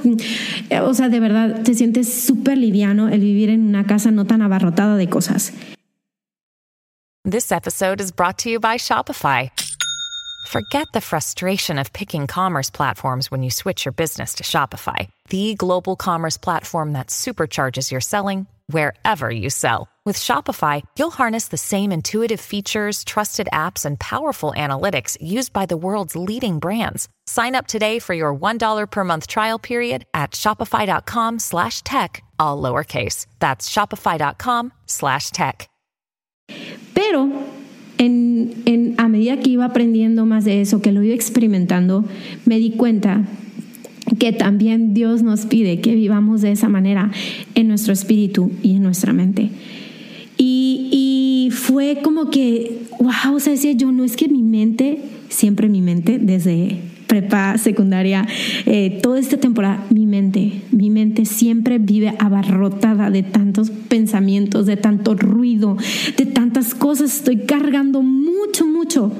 o sea, de verdad, te sientes súper liviano el vivir en una casa no tan abarrotada de cosas. This episode is brought to you by Shopify. Forget the frustration of picking commerce platforms when you switch your business to Shopify, the global commerce platform that supercharges your selling wherever you sell. With Shopify, you'll harness the same intuitive features, trusted apps, and powerful analytics used by the world's leading brands. Sign up today for your $1 per month trial period at shopify.com slash tech, all lowercase. That's shopify.com slash tech. Pero en, a medida que iba aprendiendo más de eso, que lo iba experimentando, me di cuenta que también Dios nos pide que vivamos de esa manera en nuestro espíritu y en nuestra mente. Y, y fue como que, wow, o sea, decía yo, no es que mi mente, siempre mi mente, desde prepa, secundaria, eh, toda esta temporada, mi mente, mi mente siempre vive abarrotada de tantos pensamientos, de tanto ruido, de tantas cosas. Estoy cargando mucho, mucho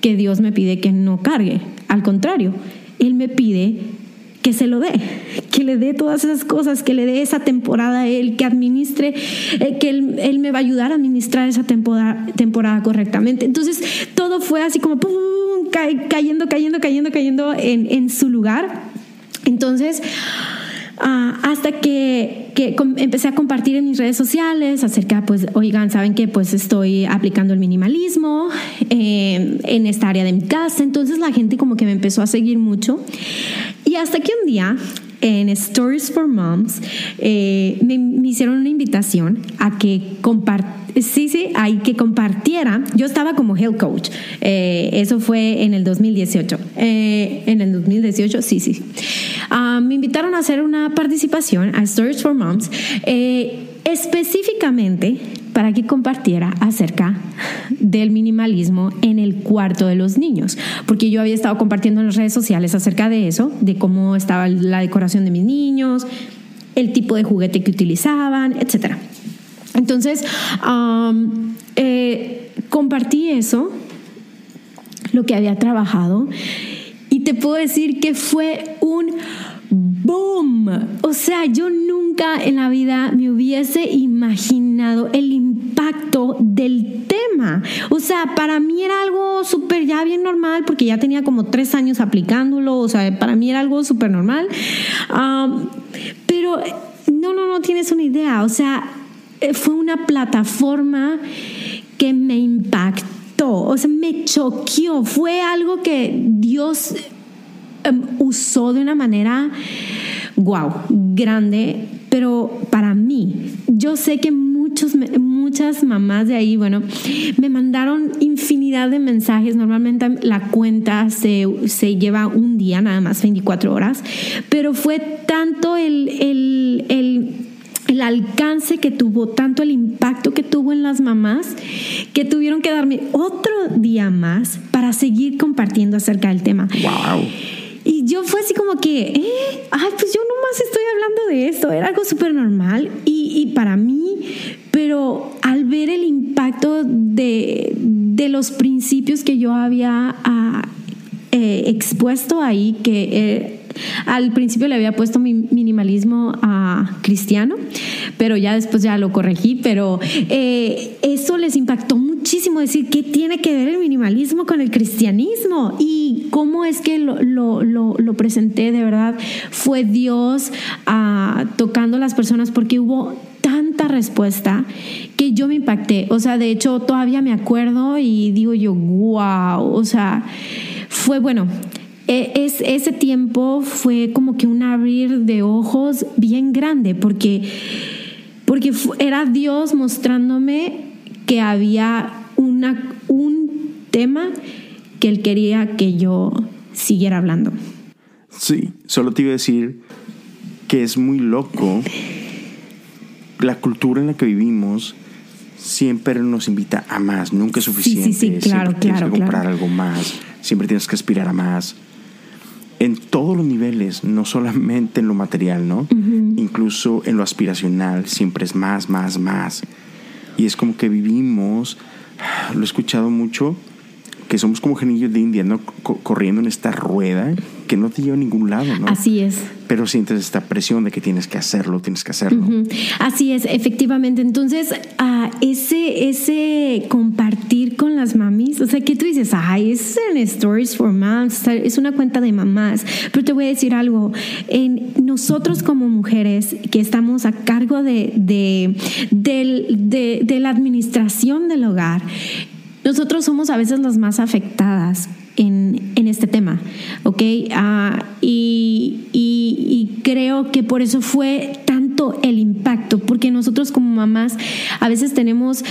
que Dios me pide que no cargue. Al contrario, Él me pide que se lo dé, que le dé todas esas cosas, que le dé esa temporada a él, que administre, eh, que él, me va a ayudar a administrar esa temporada, temporada correctamente. Entonces, todo fue así como cayendo, cayendo, cayendo, cayendo en, en su lugar. Entonces, hasta que, que empecé a compartir en mis redes sociales acerca, pues, oigan, saben que pues estoy aplicando el minimalismo eh, en esta área de mi casa. Entonces la gente como que me empezó a seguir mucho. Y hasta que un día en Stories for Moms eh, me, hicieron una invitación a que sí, sí, hay que compartiera. Yo estaba como health coach. Eh, eso fue en el 2018. Eh, en el 2018, sí, sí. Ah, me invitaron a hacer una participación a Stories for Moms, específicamente para que compartiera acerca del minimalismo en el cuarto de los niños, porque yo había estado compartiendo en las redes sociales acerca de eso, de cómo estaba la decoración de mis niños, el tipo de juguete que utilizaban, etc. Entonces, eh, compartí eso, lo que había trabajado, y te puedo decir que fue un ¡Boom! O sea, yo nunca en la vida me hubiese imaginado el impacto del tema. O sea, para mí era algo súper ya bien normal porque ya tenía como tres años aplicándolo. O sea, para mí era algo súper normal. pero no, no, no tienes una idea. O sea, fue una plataforma que me impactó. O sea, me choqueó. Fue algo que Dios Em, usó de una manera, wow, grande, pero para mí, yo sé que muchos, muchas mamás de ahí, bueno, me mandaron infinidad de mensajes. Normalmente la cuenta se, se lleva un día, nada más 24 horas, pero fue tanto el, el el alcance que tuvo, tanto el impacto que tuvo en las mamás, que tuvieron que darme otro día más para seguir compartiendo acerca del tema. Wow. Y yo fue así como que, eh, ay, pues yo nomás estoy hablando de esto, era algo súper normal y, para mí, pero al ver el impacto de, de los principios que yo había ah, eh, expuesto ahí, que eh, al principio le había puesto mi minimalismo a cristiano, pero ya después ya lo corregí, pero eso les impactó muchísimo decir qué tiene que ver el minimalismo con el cristianismo y cómo es que lo, presenté de verdad. Fue Dios uh, tocando a las personas porque hubo tanta respuesta que yo me impacté. O sea, de hecho todavía me acuerdo y digo yo, wow, o sea, fue bueno. E, es, ese tiempo fue como que un abrir de ojos bien grande porque, porque era Dios mostrándome que había una, un tema que él quería que yo siguiera hablando. Sí, solo te iba a decir que es muy loco. La cultura en la que vivimos siempre nos invita a más, nunca es suficiente. Sí, sí, sí claro, siempre tienes que comprar algo más, siempre tienes que aspirar a más. En todos los niveles, no solamente en lo material, ¿no? Incluso en lo aspiracional, siempre es más, más, más. Y es como que vivimos, lo he escuchado mucho, que somos como genillos de India, ¿no? corriendo en esta rueda que no te lleva a ningún lado, ¿no? Así es. Pero sientes esta presión de que tienes que hacerlo, tienes que hacerlo. Así es, efectivamente. Entonces, uh, ese, ese compartir con las mamis, o sea, que tú dices, ay, es en Stories for Moms, es una cuenta de mamás. Pero te voy a decir algo, en nosotros como mujeres que estamos a cargo de, de, de, de la administración del hogar, nosotros somos a veces las más afectadas en, en este tema, ¿ok? Ah, y, creo que por eso fue tanto el impacto, porque nosotros como mamás a veces tenemos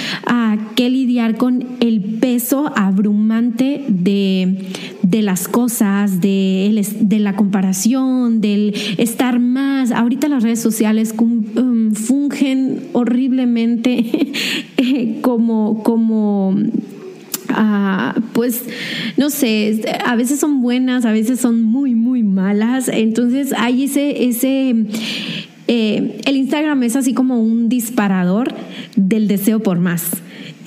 que lidiar con el peso abrumante de, de las cosas, de, de, la comparación, del estar más. Ahorita las redes sociales um, fungen horriblemente como... como pues, no sé, a veces son buenas, a veces son muy, muy malas. Entonces hay ese, ese, eh, el Instagram es así como un disparador del deseo por más.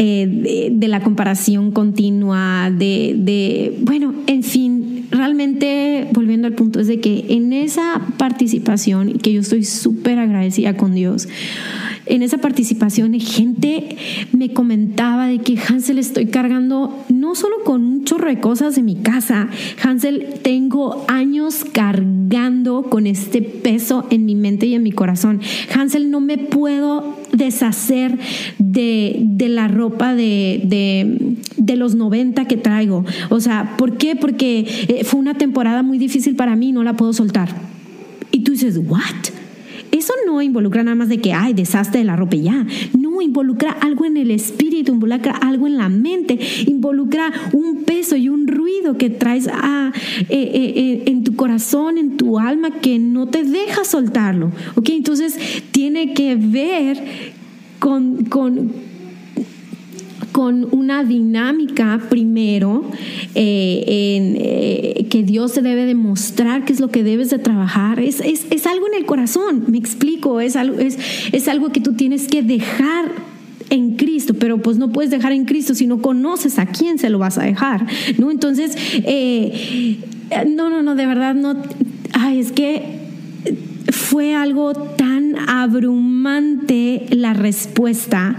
Eh, de, la comparación continua, de, de, bueno, en fin, realmente volviendo al punto es de que en esa participación, que yo estoy súper agradecida con Dios, en esa participación, gente me comentaba de que Hansel estoy cargando no solo con un chorro de de mi casa, Hansel, tengo años cargando con este peso en mi mente y en mi corazón. Hansel, no me puedo deshacer de, la ropa de, de, de, los 90 que traigo. O sea, ¿por qué? Porque eh, fue una temporada muy difícil para mí, no la puedo soltar. Y tú dices, ¿what? Eso no involucra nada más de que, ay, desastre de la ropa ya. No, involucra algo en el espíritu, involucra algo en la mente, involucra un peso y un ruido que traes a, eh, eh, eh, en tu corazón, en tu alma, que no te deja soltarlo. ¿Ok? Entonces tiene que ver con, con con una dinámica primero eh, en, eh, que Dios se debe demostrar qué es lo que debes de trabajar. Es, es, algo en el corazón, me explico, es algo, es, es algo que tú tienes que dejar en Cristo, pero pues no puedes dejar en Cristo si no conoces a quién se lo vas a dejar, ¿no? Entonces, eh, no, no, no, de verdad no, ay, es que fue algo tan abrumante la respuesta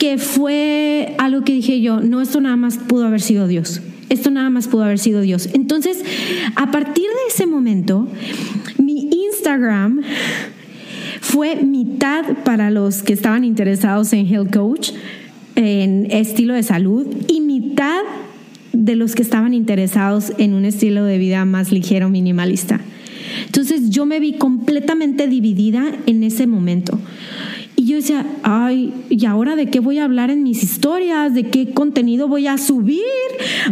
que fue algo que dije yo, no, esto nada más pudo haber sido Dios. Esto nada más pudo haber sido Dios. Entonces, a partir de ese momento, mi Instagram fue mitad para los que estaban interesados en health coach, en estilo de salud, y mitad de los que estaban interesados en un estilo de vida más ligero, minimalista. Entonces yo me vi completamente dividida en ese momento. Yo decía, ay, ¿y ahora de qué voy a hablar en mis historias? ¿De qué contenido voy a subir?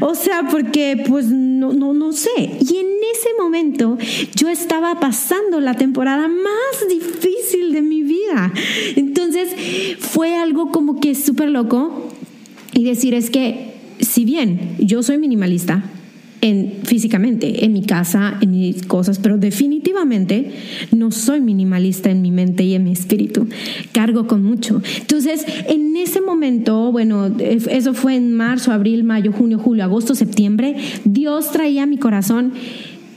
O sea, porque pues no, no, no sé. Y en ese momento yo estaba pasando la temporada más difícil de mi vida. Entonces fue algo como que súper loco y decir es que si bien yo soy minimalista, en, físicamente, en mi casa, en mis cosas, pero definitivamente no soy minimalista en mi mente y en mi espíritu. Cargo con mucho. Entonces, en ese momento, bueno, eso fue en marzo, abril, mayo, junio, julio, agosto, septiembre, Dios traía a mi corazón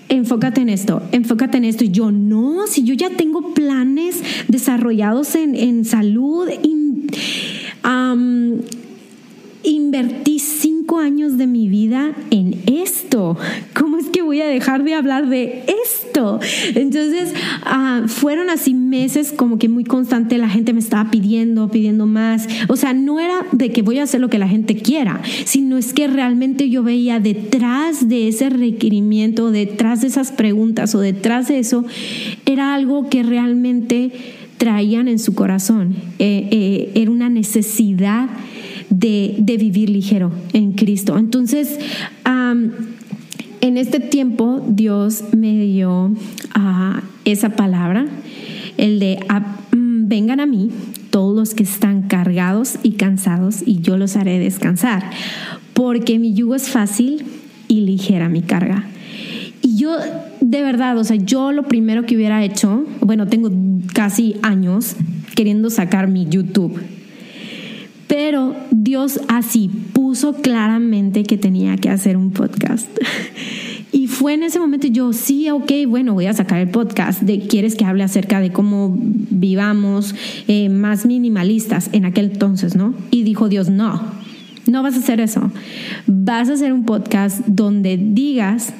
enfócate en esto, enfócate en esto. Y yo no, si yo ya tengo planes desarrollados en, en salud, invertí cinco años de mi vida en esto. ¿Cómo es que voy a dejar de hablar de esto? Entonces, ah, fueron así meses como que muy constante, la gente me estaba pidiendo, pidiendo más. O sea, no era de que voy a hacer lo que la gente quiera, sino es que realmente yo veía detrás de ese requerimiento, detrás de esas preguntas o detrás de eso, era algo que realmente traían en su corazón. Eh, eh, era una necesidad de, vivir ligero en Cristo. Entonces, en este tiempo Dios me dio ah, esa palabra, el de ah, mm, vengan a mí todos los que están cargados y cansados y yo los haré descansar, porque mi yugo es fácil y ligera mi carga. Y yo, de verdad, o sea, yo lo primero que hubiera hecho, bueno, tengo casi años queriendo sacar mi YouTube pero Dios así puso claramente que tenía que hacer un podcast. Y fue en ese momento yo, sí, ok, bueno, voy a sacar el podcast de quieres que hable acerca de cómo vivamos eh, más minimalistas en aquel entonces, ¿no? Y dijo Dios, no, no vas a hacer eso. Vas a hacer un podcast donde digas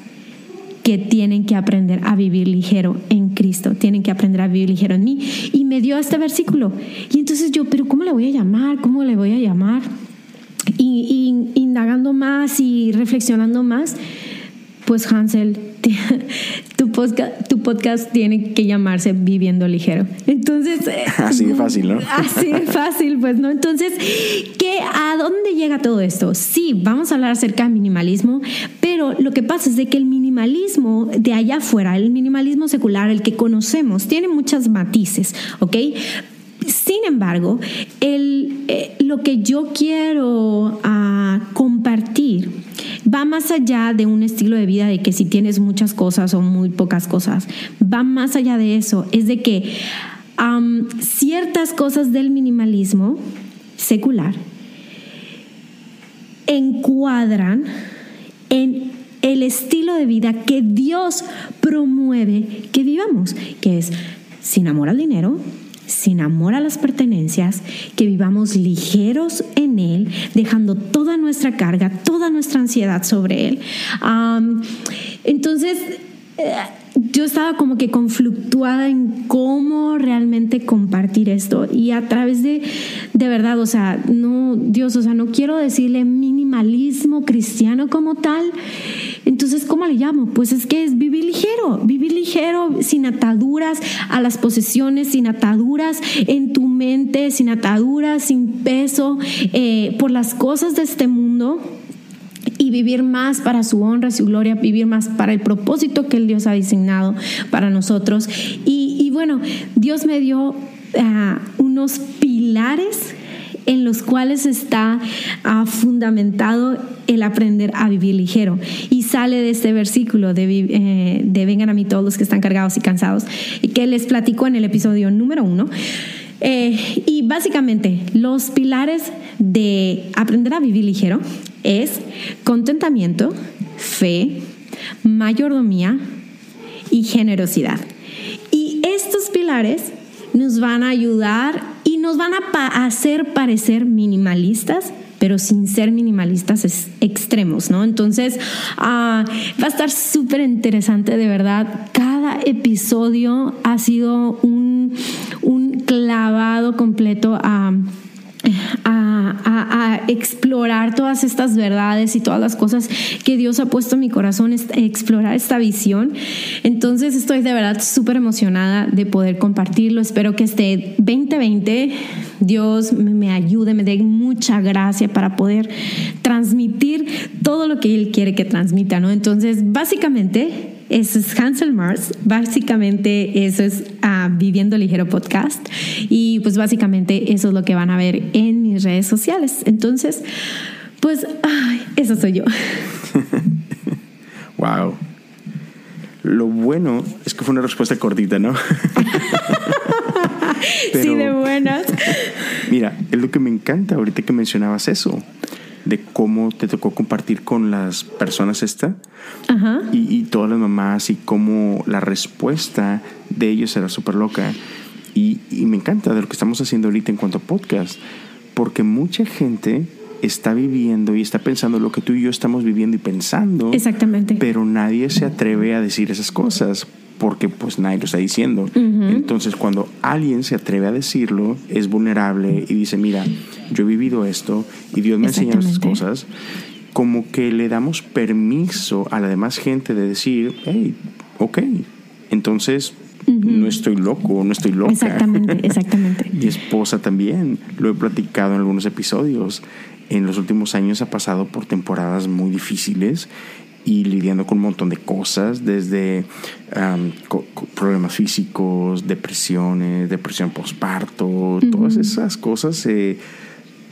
que tienen que aprender a vivir ligero en Cristo, tienen que aprender a vivir ligero en mí. Y me dio este versículo. Y entonces yo, pero ¿cómo le voy a llamar? ¿Cómo le voy a llamar? Y, indagando más y reflexionando más, pues Hansel, tu podcast, tu podcast tiene que llamarse Viviendo Ligero. Entonces... Eh, así de fácil, ¿no? Así de fácil, pues, ¿no? Entonces, ¿qué, ¿a dónde llega todo esto? Sí, vamos a hablar acerca del minimalismo, pero lo que pasa es de que el minimalismo de allá afuera, el minimalismo secular, el que conocemos, tiene muchas matices, ¿ok? Sin embargo, el, eh, lo que yo quiero uh, compartir. Va más allá de un estilo de vida de que si tienes muchas cosas o muy pocas cosas, va más allá de eso, es de que ciertas cosas del minimalismo secular encuadran en el estilo de vida que Dios promueve que vivamos, que es sin amor al dinero, sin amor a las pertenencias, que vivamos ligeros en Él, dejando toda nuestra carga, toda nuestra ansiedad sobre Él. entonces, eh, yo estaba como que conflictuada en cómo realmente compartir esto y a través de, de verdad, o sea, no, Dios, o sea, no quiero decirle minimalismo cristiano como tal. Entonces, ¿cómo le llamo? Pues es que es vivir ligero, vivir ligero, sin ataduras a las posesiones, sin ataduras en tu mente, sin ataduras, sin peso eh, por las cosas de este mundo y vivir más para su honra, su gloria, vivir más para el propósito que el Dios ha diseñado para nosotros. Y, bueno, Dios me dio ah, unos pilares en los cuales está ah, fundamentado el aprender a vivir ligero. Y sale de este versículo de, eh, vengan a mí todos los que están cargados y cansados, que les platico en el episodio número uno. Eh, y básicamente los pilares de aprender a vivir ligero es contentamiento, fe, mayordomía y generosidad. Y estos pilares nos van a ayudar y nos van a hacer parecer minimalistas, pero sin ser minimalistas extremos, ¿no? Entonces, ah, va a estar súper interesante, de verdad. Cada episodio ha sido un, un clavado completo a a, explorar todas estas verdades y todas las cosas que Dios ha puesto en mi corazón, explorar esta visión. Entonces estoy de verdad súper emocionada de poder compartirlo. Espero que este 2020 Dios me ayude, me dé mucha gracia para poder transmitir todo lo que Él quiere que transmita, ¿no? Entonces, básicamente eso es Hansel Mars. Básicamente eso es uh, Viviendo Ligero Podcast. Y pues básicamente eso es lo que van a ver en mis redes sociales. Entonces, pues, ay, eso soy yo. wow. Lo bueno es que fue una respuesta cortita, ¿no? sí, de buenas. Mira, es lo que me encanta ahorita que mencionabas eso de cómo te tocó compartir con las personas esta Y, todas las mamás y cómo la respuesta de ellos era súper loca. Y, y, me encanta de lo que estamos haciendo ahorita en cuanto a podcast, porque mucha gente está viviendo y está pensando lo que tú y yo estamos viviendo y pensando. Exactamente. Pero nadie se atreve a decir esas cosas porque pues nadie lo está diciendo. Entonces cuando alguien se atreve a decirlo, es vulnerable y dice, mira, yo he vivido esto y Dios me ha enseñado estas cosas, como que le damos permiso a la demás gente de decir, hey, ok, entonces no estoy loco, no estoy loca. Exactamente, exactamente. Mi esposa también, lo he platicado en algunos episodios. En los últimos años ha pasado por temporadas muy difíciles y lidiando con un montón de cosas, desde problemas físicos, depresiones, depresión postparto, todas esas cosas se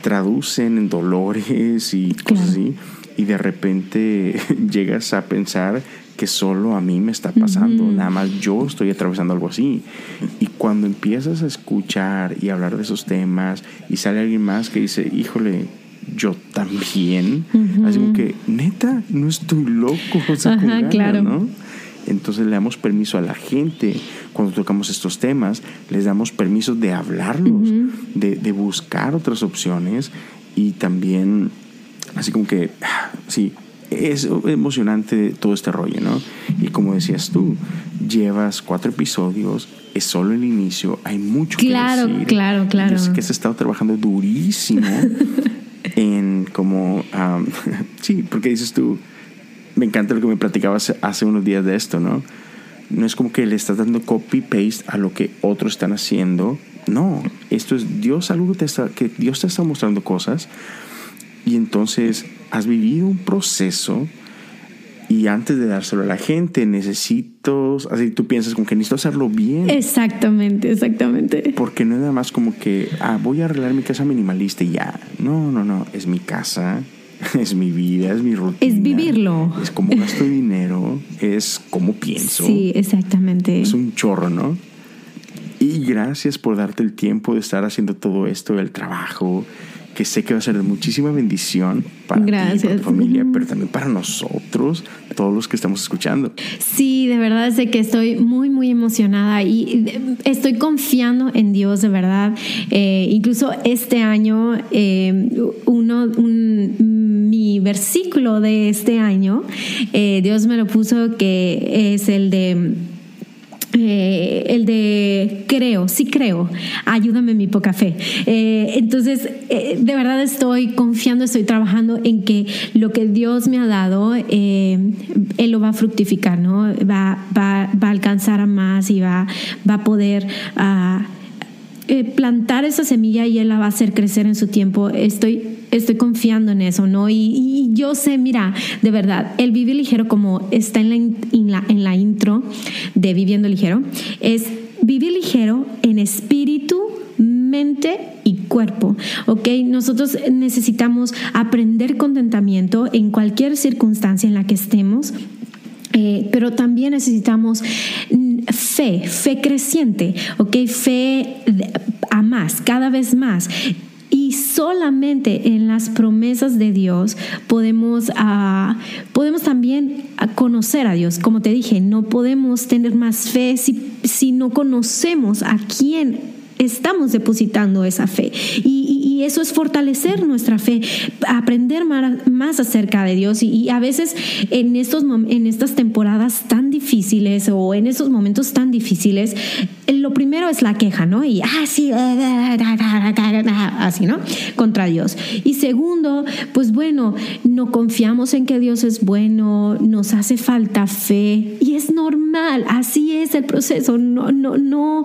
traducen en dolores y cosas así. Y de repente llegas a pensar que solo a mí me está pasando, nada más yo estoy atravesando algo así. Y cuando empiezas a escuchar y hablar de esos temas y sale alguien más que dice, híjole, yo también. Así como que, neta, no estoy loco. claro. ¿no? Entonces le damos permiso a la gente cuando tocamos estos temas, les damos permiso de hablarlos, de, de, buscar otras opciones y también, así como que, sí, es emocionante todo este rollo, ¿no? Y como decías tú, llevas cuatro episodios, es solo el inicio, hay mucho claro, que decir. Claro, claro, claro. que has estado trabajando durísimo en como, sí, porque dices tú, me encanta lo que me platicabas hace unos días de esto, ¿no? No es como que le estás dando copy-paste a lo que otros están haciendo. No, esto es Dios, algo que, está, que Dios te está mostrando cosas. Y entonces has vivido un proceso y antes de dárselo a la gente necesito, así tú piensas como que necesito hacerlo bien. Exactamente, exactamente. Porque no es nada más como que, ah, voy a arreglar mi casa minimalista y ya. No, no, no, es mi casa, es mi vida, es mi rutina. Es vivirlo. Es como gasto dinero, es como pienso. Sí, exactamente. Es un chorro, ¿no? Y gracias por darte el tiempo de estar haciendo todo esto, el trabajo, que sé que va a ser de muchísima bendición para ti, para tu familia, pero también para nosotros, todos los que estamos escuchando. Sí, de verdad de que estoy muy, muy emocionada y estoy confiando en Dios, de verdad. Eh, incluso este año, eh, uno, mi versículo de este año, eh, Dios me lo puso que es el de eh, el de creo, sí creo, ayúdame mi poca fe. Eh, entonces, eh, de verdad estoy confiando, estoy trabajando en que lo que Dios me ha dado, Él lo va a fructificar, ¿no? Va, va, va a alcanzar a más y va, va a poder... Uh, eh, plantar esa semilla y Él la va a hacer crecer en su tiempo. Estoy, estoy confiando en eso, ¿no? Y, yo sé, mira, de verdad, el vivir ligero, como está en la, en la, en la intro de Viviendo Ligero, es vivir ligero en espíritu, mente y cuerpo, ¿ok? Nosotros necesitamos aprender contentamiento en cualquier circunstancia en la que estemos. Eh, pero también necesitamos fe, fe creciente, ¿ok? Fe a más, cada vez más. Y solamente en las promesas de Dios podemos, uh, podemos también conocer a Dios. Como te dije, no podemos tener más fe si, si no conocemos a quién estamos depositando esa fe. Y, eso es fortalecer nuestra fe, aprender más, acerca de Dios. Y, a veces en, estos, en estas temporadas tan difíciles o en esos momentos tan difíciles, lo primero es la queja, ¿no? Y así, así, ¿no? Contra Dios. Y segundo, pues bueno, no confiamos en que Dios es bueno, nos hace falta fe y es normal, así es el proceso. No, no, no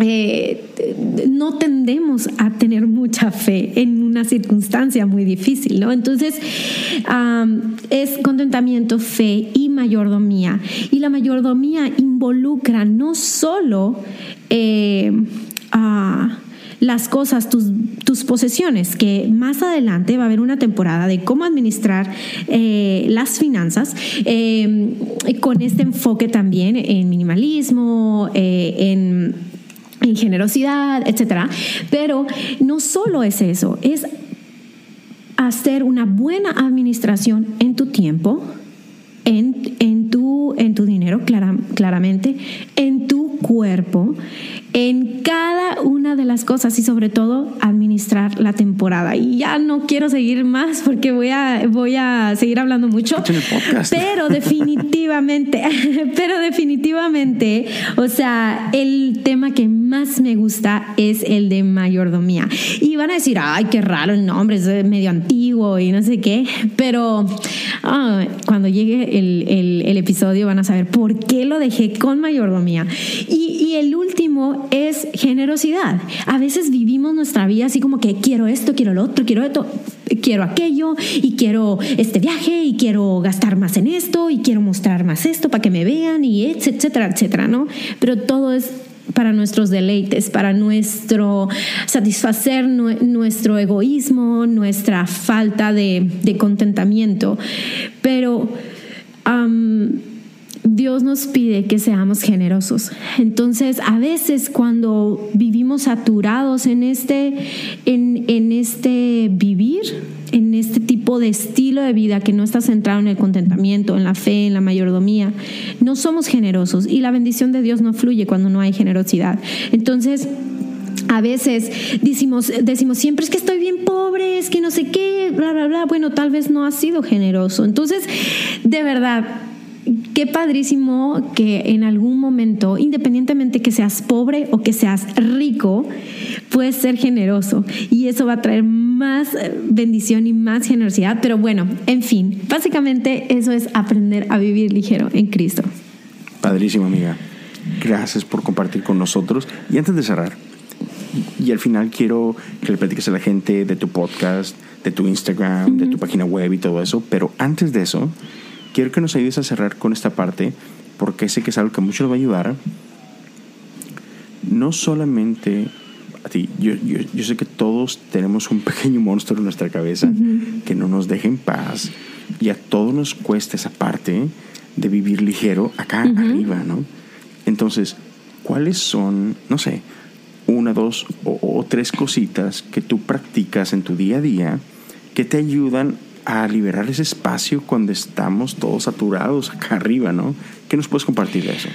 eh, no tendemos a tener mucha fe en una circunstancia muy difícil, ¿no? Entonces, es contentamiento, fe y mayordomía. Y la mayordomía involucra no solo eh, las cosas, tus, tus, posesiones, que más adelante va a haber una temporada de cómo administrar eh, las finanzas, con este enfoque también en minimalismo, en en generosidad, etcétera. Pero no solo es eso, es hacer una buena administración en tu tiempo, en, en, tu, en tu dinero, claramente, en tu cuerpo, en cada una de las cosas y sobre todo administrar la temporada. Y ya no quiero seguir más porque voy a, voy a seguir hablando mucho. Pero definitivamente, pero definitivamente, o sea, el tema que más me gusta es el de mayordomía. Y van a decir, ay, qué raro el nombre, es medio antiguo y no sé qué. Pero ah, cuando llegue el, el, episodio van a saber por qué lo dejé con mayordomía. Y, y el último es generosidad. A veces vivimos nuestra vida así como que quiero esto, quiero lo otro, quiero esto, quiero aquello y quiero este viaje y quiero gastar más en esto y quiero mostrar más esto para que me vean y etcétera, etcétera, ¿no? Pero todo es para nuestros deleites, para nuestro satisfacer nuestro egoísmo, nuestra falta de, contentamiento. Pero Dios nos pide que seamos generosos. Entonces, a veces cuando vivimos saturados en este, en, este vivir, en este tipo de estilo de vida que no está centrado en el contentamiento, en la fe, en la mayordomía, no somos generosos y la bendición de Dios no fluye cuando no hay generosidad. Entonces, a veces decimos, decimos siempre es que estoy bien pobre, es que no sé qué, bla, bla, bla. Bueno, tal vez no has sido generoso. Entonces, de verdad, qué padrísimo que en algún momento, independientemente que seas pobre o que seas rico, puedes ser generoso y eso va a traer más eh, bendición y más generosidad. Pero bueno, en fin, básicamente eso es aprender a vivir ligero en Cristo. Padrísimo, amiga. Gracias por compartir con nosotros. Y antes de cerrar, y al final quiero que le platiques a la gente de tu podcast, de tu Instagram, de tu página web y todo eso. Pero antes de eso, quiero que nos ayudes a cerrar con esta parte, porque sé que es algo que mucho nos va a ayudar. No solamente a ti, yo, yo, sé que todos tenemos un pequeño monstruo en nuestra cabeza que no nos deja en paz y a todos nos cuesta esa parte de vivir ligero acá arriba, ¿no? Entonces, ¿cuáles son, no sé, una, dos o, o tres cositas que tú practicas en tu día a día que te ayudan a liberar ese espacio cuando estamos todos saturados acá arriba, ¿no? ¿Qué nos puedes compartir de eso?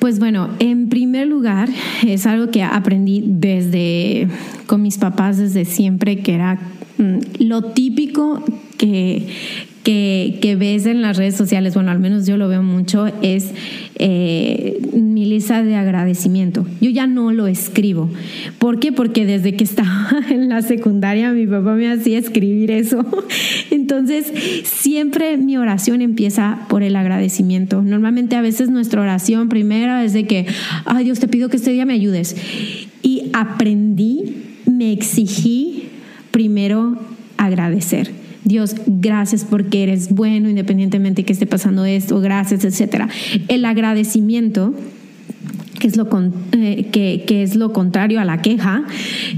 Pues bueno, en primer lugar, es algo que aprendí desde con mis papás desde siempre, que era lo típico que, que, que, ves en las redes sociales, bueno, al menos yo lo veo mucho, es eh, mi lista de agradecimiento. Yo ya no lo escribo. ¿Por qué? Porque desde que estaba en la secundaria mi papá me hacía escribir eso. Entonces, siempre mi oración empieza por el agradecimiento. Normalmente a veces nuestra oración primera es de que, ay Dios, te pido que este día me ayudes. Y aprendí, me exigí primero agradecer Dios, gracias porque eres bueno independientemente que esté pasando esto, gracias, etcétera. El agradecimiento que es lo, eh, que, es lo contrario a la queja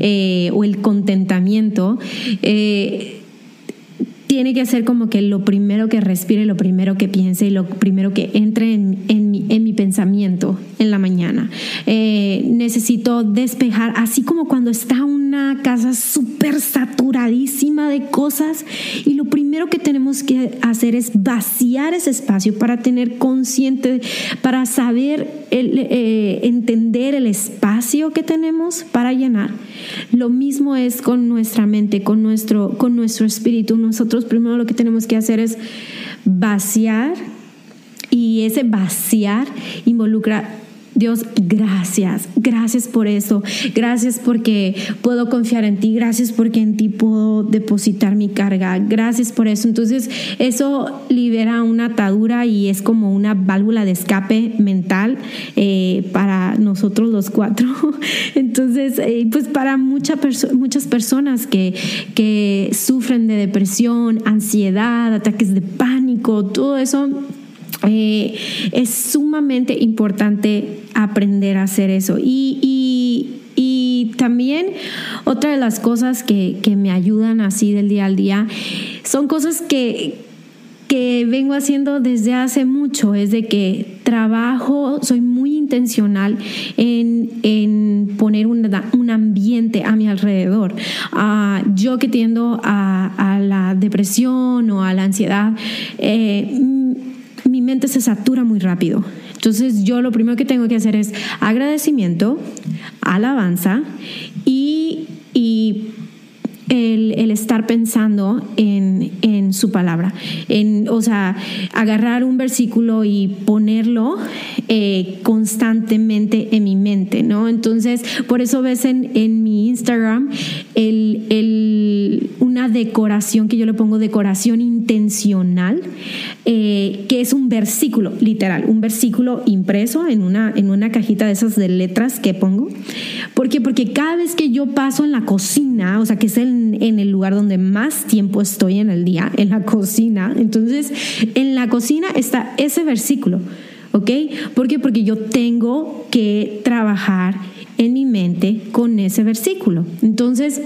eh, o el contentamiento, eh, tiene que ser como que lo primero que respire, lo primero que piense y lo primero que entre en, mi, en mi, pensamiento en la mañana. Eh, necesito despejar, así como cuando está una casa súper saturadísima de cosas y lo primero que tenemos que hacer es vaciar ese espacio para tener consciente, para saber, eh, entender el espacio que tenemos para llenar. Lo mismo es con nuestra mente, con nuestro, con nuestro espíritu. Nosotros primero lo que tenemos que hacer es vaciar y ese vaciar involucra Dios, gracias, gracias por eso, gracias porque puedo confiar en ti, gracias porque en ti puedo depositar mi carga, gracias por eso. Entonces eso libera una atadura y es como una válvula de escape mental eh, para nosotros los cuatro. Entonces, eh, pues para muchas personas que, que sufren de depresión, ansiedad, ataques de pánico, todo eso eh, es sumamente importante aprender a hacer eso. Y, también otra de las cosas que, me ayudan así del día al día son cosas que, que vengo haciendo desde hace mucho, es de que trabajo, soy muy intencional en, poner un ambiente a mi alrededor. Ah, yo que tiendo a, la depresión o a la ansiedad, eh, mi mente se satura muy rápido. Entonces yo lo primero que tengo que hacer es agradecimiento, alabanza y, el, estar pensando en, en, su palabra. En, o sea, agarrar un versículo y ponerlo eh, constantemente en mi mente, ¿no? Entonces, por eso ves en, en mi Instagram el, el, una decoración que yo le pongo decoración intencional, eh, que es un versículo, literal, un versículo impreso en una, en una cajita de esas de letras que pongo. ¿Por qué? Porque cada vez que yo paso en la cocina, o sea, que es en, en el lugar donde más tiempo estoy en el día, en la cocina, entonces en la cocina está ese versículo. ¿Ok? ¿Por qué? Porque yo tengo que trabajar en mi mente con ese versículo. Entonces,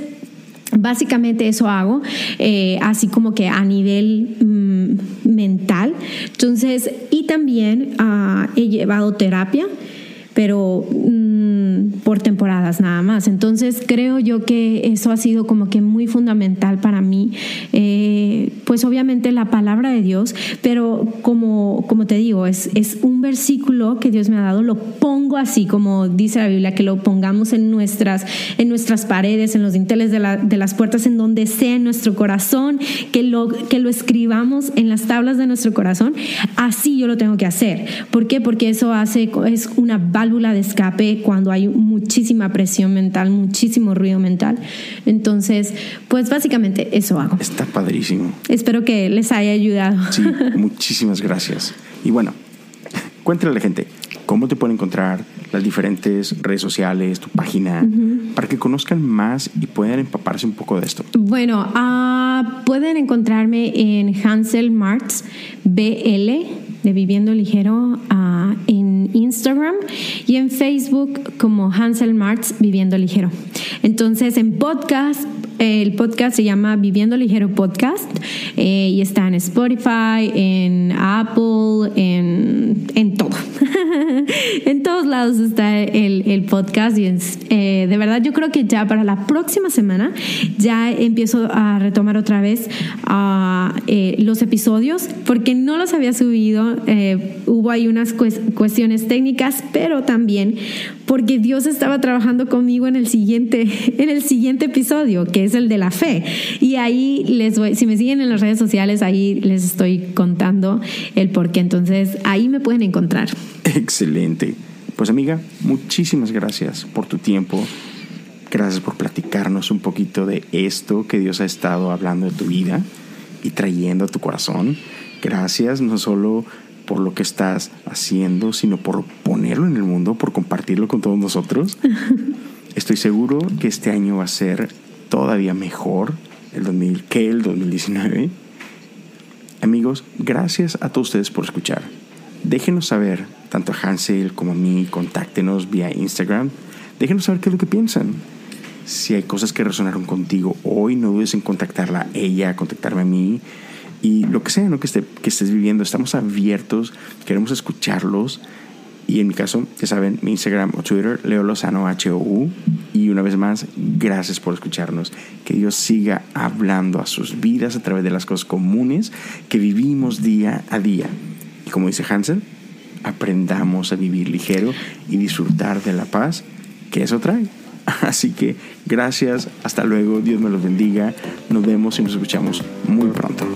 Básicamente eso hago, eh, así como que a nivel mm, mental. Entonces, y también ah, he llevado terapia, pero mm, por temporadas nada más. Entonces, creo yo que eso ha sido como que muy fundamental para mí. Eh, pues obviamente la palabra de Dios, pero como, como te digo, es, es un versículo que Dios me ha dado, lo pongo así, como dice la Biblia, que lo pongamos en nuestras, en nuestras paredes, en los dinteles de, la, de las puertas, en donde sea en nuestro corazón, que lo, que lo escribamos en las tablas de nuestro corazón. Así yo lo tengo que hacer. ¿Por qué? Porque eso hace, es una válvula de escape cuando hay muchísima presión mental, muchísimo ruido mental. Entonces, pues básicamente eso hago. Está padrísimo. Espero que les haya ayudado. Sí, muchísimas gracias. Y bueno, cuéntale a la gente cómo te pueden encontrar las diferentes redes sociales, tu página, para que conozcan más y puedan empaparse un poco de esto. Bueno, uh, pueden encontrarme en Hansel Marts BL de Viviendo Ligero uh, en Instagram y en Facebook como Hansel Marts Viviendo Ligero. Entonces en podcast el podcast se llama Viviendo Ligero Podcast eh, y está en Spotify, en Apple, en, en todo. en todos lados está el, podcast y eh, de verdad yo creo que ya para la próxima semana ya empiezo a retomar otra vez uh, los episodios porque no los había subido. Eh, hubo ahí unas cuestiones técnicas, pero también porque Dios estaba trabajando conmigo en el siguiente, en el siguiente episodio, que es el de la fe. Y ahí les voy, si me siguen en las redes sociales, ahí les estoy contando el por qué. Entonces ahí me pueden encontrar. Excelente. Pues amiga, muchísimas gracias por tu tiempo. Gracias por platicarnos un poquito de esto que Dios ha estado hablando de tu vida y trayendo a tu corazón. Gracias no solo por lo que estás haciendo, sino por ponerlo en el mundo, por compartirlo con todos nosotros. Estoy seguro que este año va a ser todavía mejor el 2000, que el 2019. Amigos, gracias a todos ustedes por escuchar. Déjenos saber, tanto a Hansel como a mí, contáctenos vía Instagram. Déjenos saber qué es lo que piensan. Si hay cosas que resonaron contigo hoy, no dudes en contactarla a ella, contactarme a mí y lo que sea ¿no? que, esté, que estés viviendo. Estamos abiertos, queremos escucharlos. Y en mi caso, ya saben, mi Instagram o Twitter, Leo Lozano H-O-U. Y una vez más, gracias por escucharnos. Que Dios siga hablando a sus vidas a través de las cosas comunes que vivimos día a día. Y como dice Hansel, aprendamos a vivir ligero y disfrutar de la paz que eso trae. Así que gracias, hasta luego, Dios me los bendiga, nos vemos y nos escuchamos muy pronto.